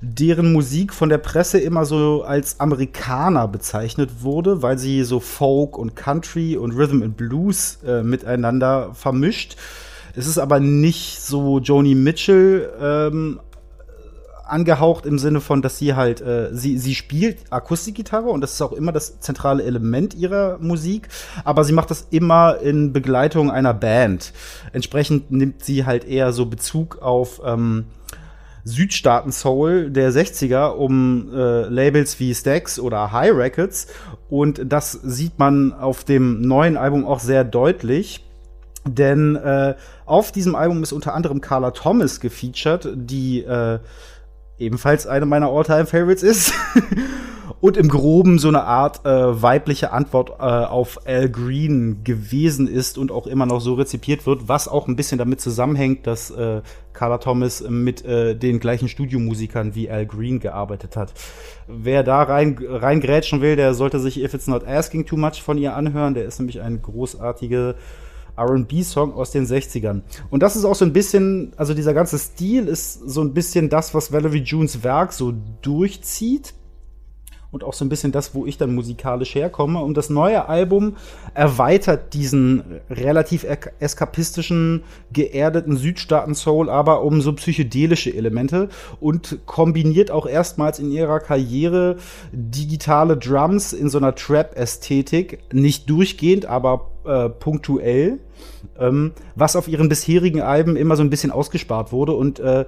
deren Musik von der Presse immer so als Amerikaner bezeichnet wurde, weil sie so Folk und Country und Rhythm and Blues äh, miteinander vermischt. Es ist aber nicht so Joni Mitchell ähm, angehaucht im Sinne von, dass sie halt, äh, sie, sie spielt Akustikgitarre und das ist auch immer das zentrale Element ihrer Musik, aber sie macht das immer in Begleitung einer Band. Entsprechend nimmt sie halt eher so Bezug auf ähm, Südstaaten-Soul der 60er um äh, Labels wie Stax oder High Records und das sieht man auf dem neuen Album auch sehr deutlich. Denn äh, auf diesem Album ist unter anderem Carla Thomas gefeatured, die äh, ebenfalls eine meiner All-Time-Favorites ist. und im Groben so eine Art äh, weibliche Antwort äh, auf Al Green gewesen ist und auch immer noch so rezipiert wird, was auch ein bisschen damit zusammenhängt, dass äh, Carla Thomas mit äh, den gleichen Studiomusikern wie Al Green gearbeitet hat. Wer da rein reingrätschen will, der sollte sich If It's Not Asking Too Much von ihr anhören. Der ist nämlich ein großartiger RB-Song aus den 60ern. Und das ist auch so ein bisschen, also dieser ganze Stil ist so ein bisschen das, was Valerie Junes Werk so durchzieht und auch so ein bisschen das, wo ich dann musikalisch herkomme. Und das neue Album erweitert diesen relativ eskapistischen, geerdeten Südstaaten-Soul aber um so psychedelische Elemente und kombiniert auch erstmals in ihrer Karriere digitale Drums in so einer Trap-Ästhetik, nicht durchgehend, aber äh, punktuell, ähm, was auf ihren bisherigen Alben immer so ein bisschen ausgespart wurde und äh,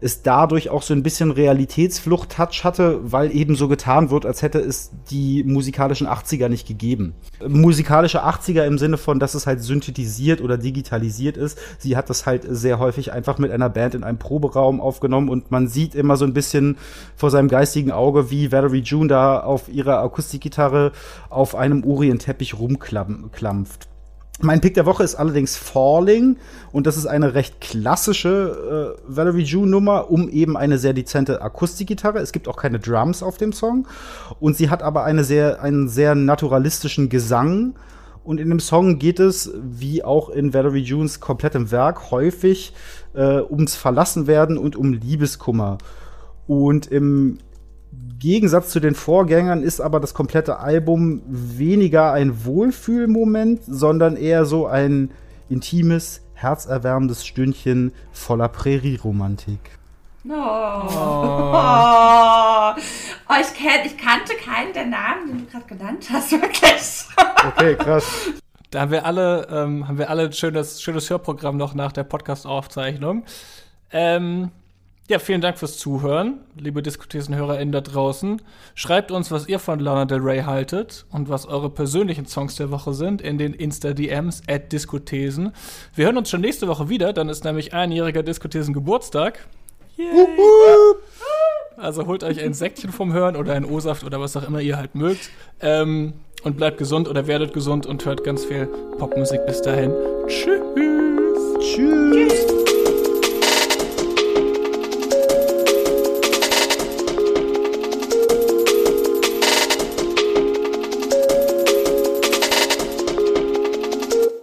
es dadurch auch so ein bisschen Realitätsflucht-Touch hatte, weil eben so getan wird, als hätte es die musikalischen 80er nicht gegeben. Musikalische 80er im Sinne von, dass es halt synthetisiert oder digitalisiert ist. Sie hat das halt sehr häufig einfach mit einer Band in einem Proberaum aufgenommen und man sieht immer so ein bisschen vor seinem geistigen Auge, wie Valerie June da auf ihrer Akustikgitarre auf einem Orientteppich rumklampft. Mein Pick der Woche ist allerdings Falling und das ist eine recht klassische äh, Valerie June Nummer um eben eine sehr dezente Akustikgitarre. Es gibt auch keine Drums auf dem Song und sie hat aber eine sehr, einen sehr naturalistischen Gesang und in dem Song geht es, wie auch in Valerie Junes komplettem Werk, häufig äh, ums Verlassenwerden und um Liebeskummer. Und im Gegensatz zu den Vorgängern ist aber das komplette Album weniger ein Wohlfühlmoment, sondern eher so ein intimes, herzerwärmendes Stündchen voller Prärieromantik. Oh. Oh. oh. ich, kenn, ich kannte keinen der Namen, den du gerade genannt hast, wirklich. Okay, krass. Da haben wir alle, ähm, haben wir alle ein schönes, schönes Hörprogramm noch nach der Podcast-Aufzeichnung. Ähm, ja, vielen Dank fürs Zuhören, liebe Diskutesen-HörerInnen da draußen. Schreibt uns, was ihr von Lana Del Rey haltet und was eure persönlichen Songs der Woche sind in den Insta-DMs at Diskuthesen. Wir hören uns schon nächste Woche wieder, dann ist nämlich einjähriger Diskuthesen Geburtstag. Yay. Also holt euch ein Säckchen vom Hören oder ein O-Saft oder was auch immer ihr halt mögt. Ähm, und bleibt gesund oder werdet gesund und hört ganz viel Popmusik bis dahin. Tschüss. Tschüss. Tschüss.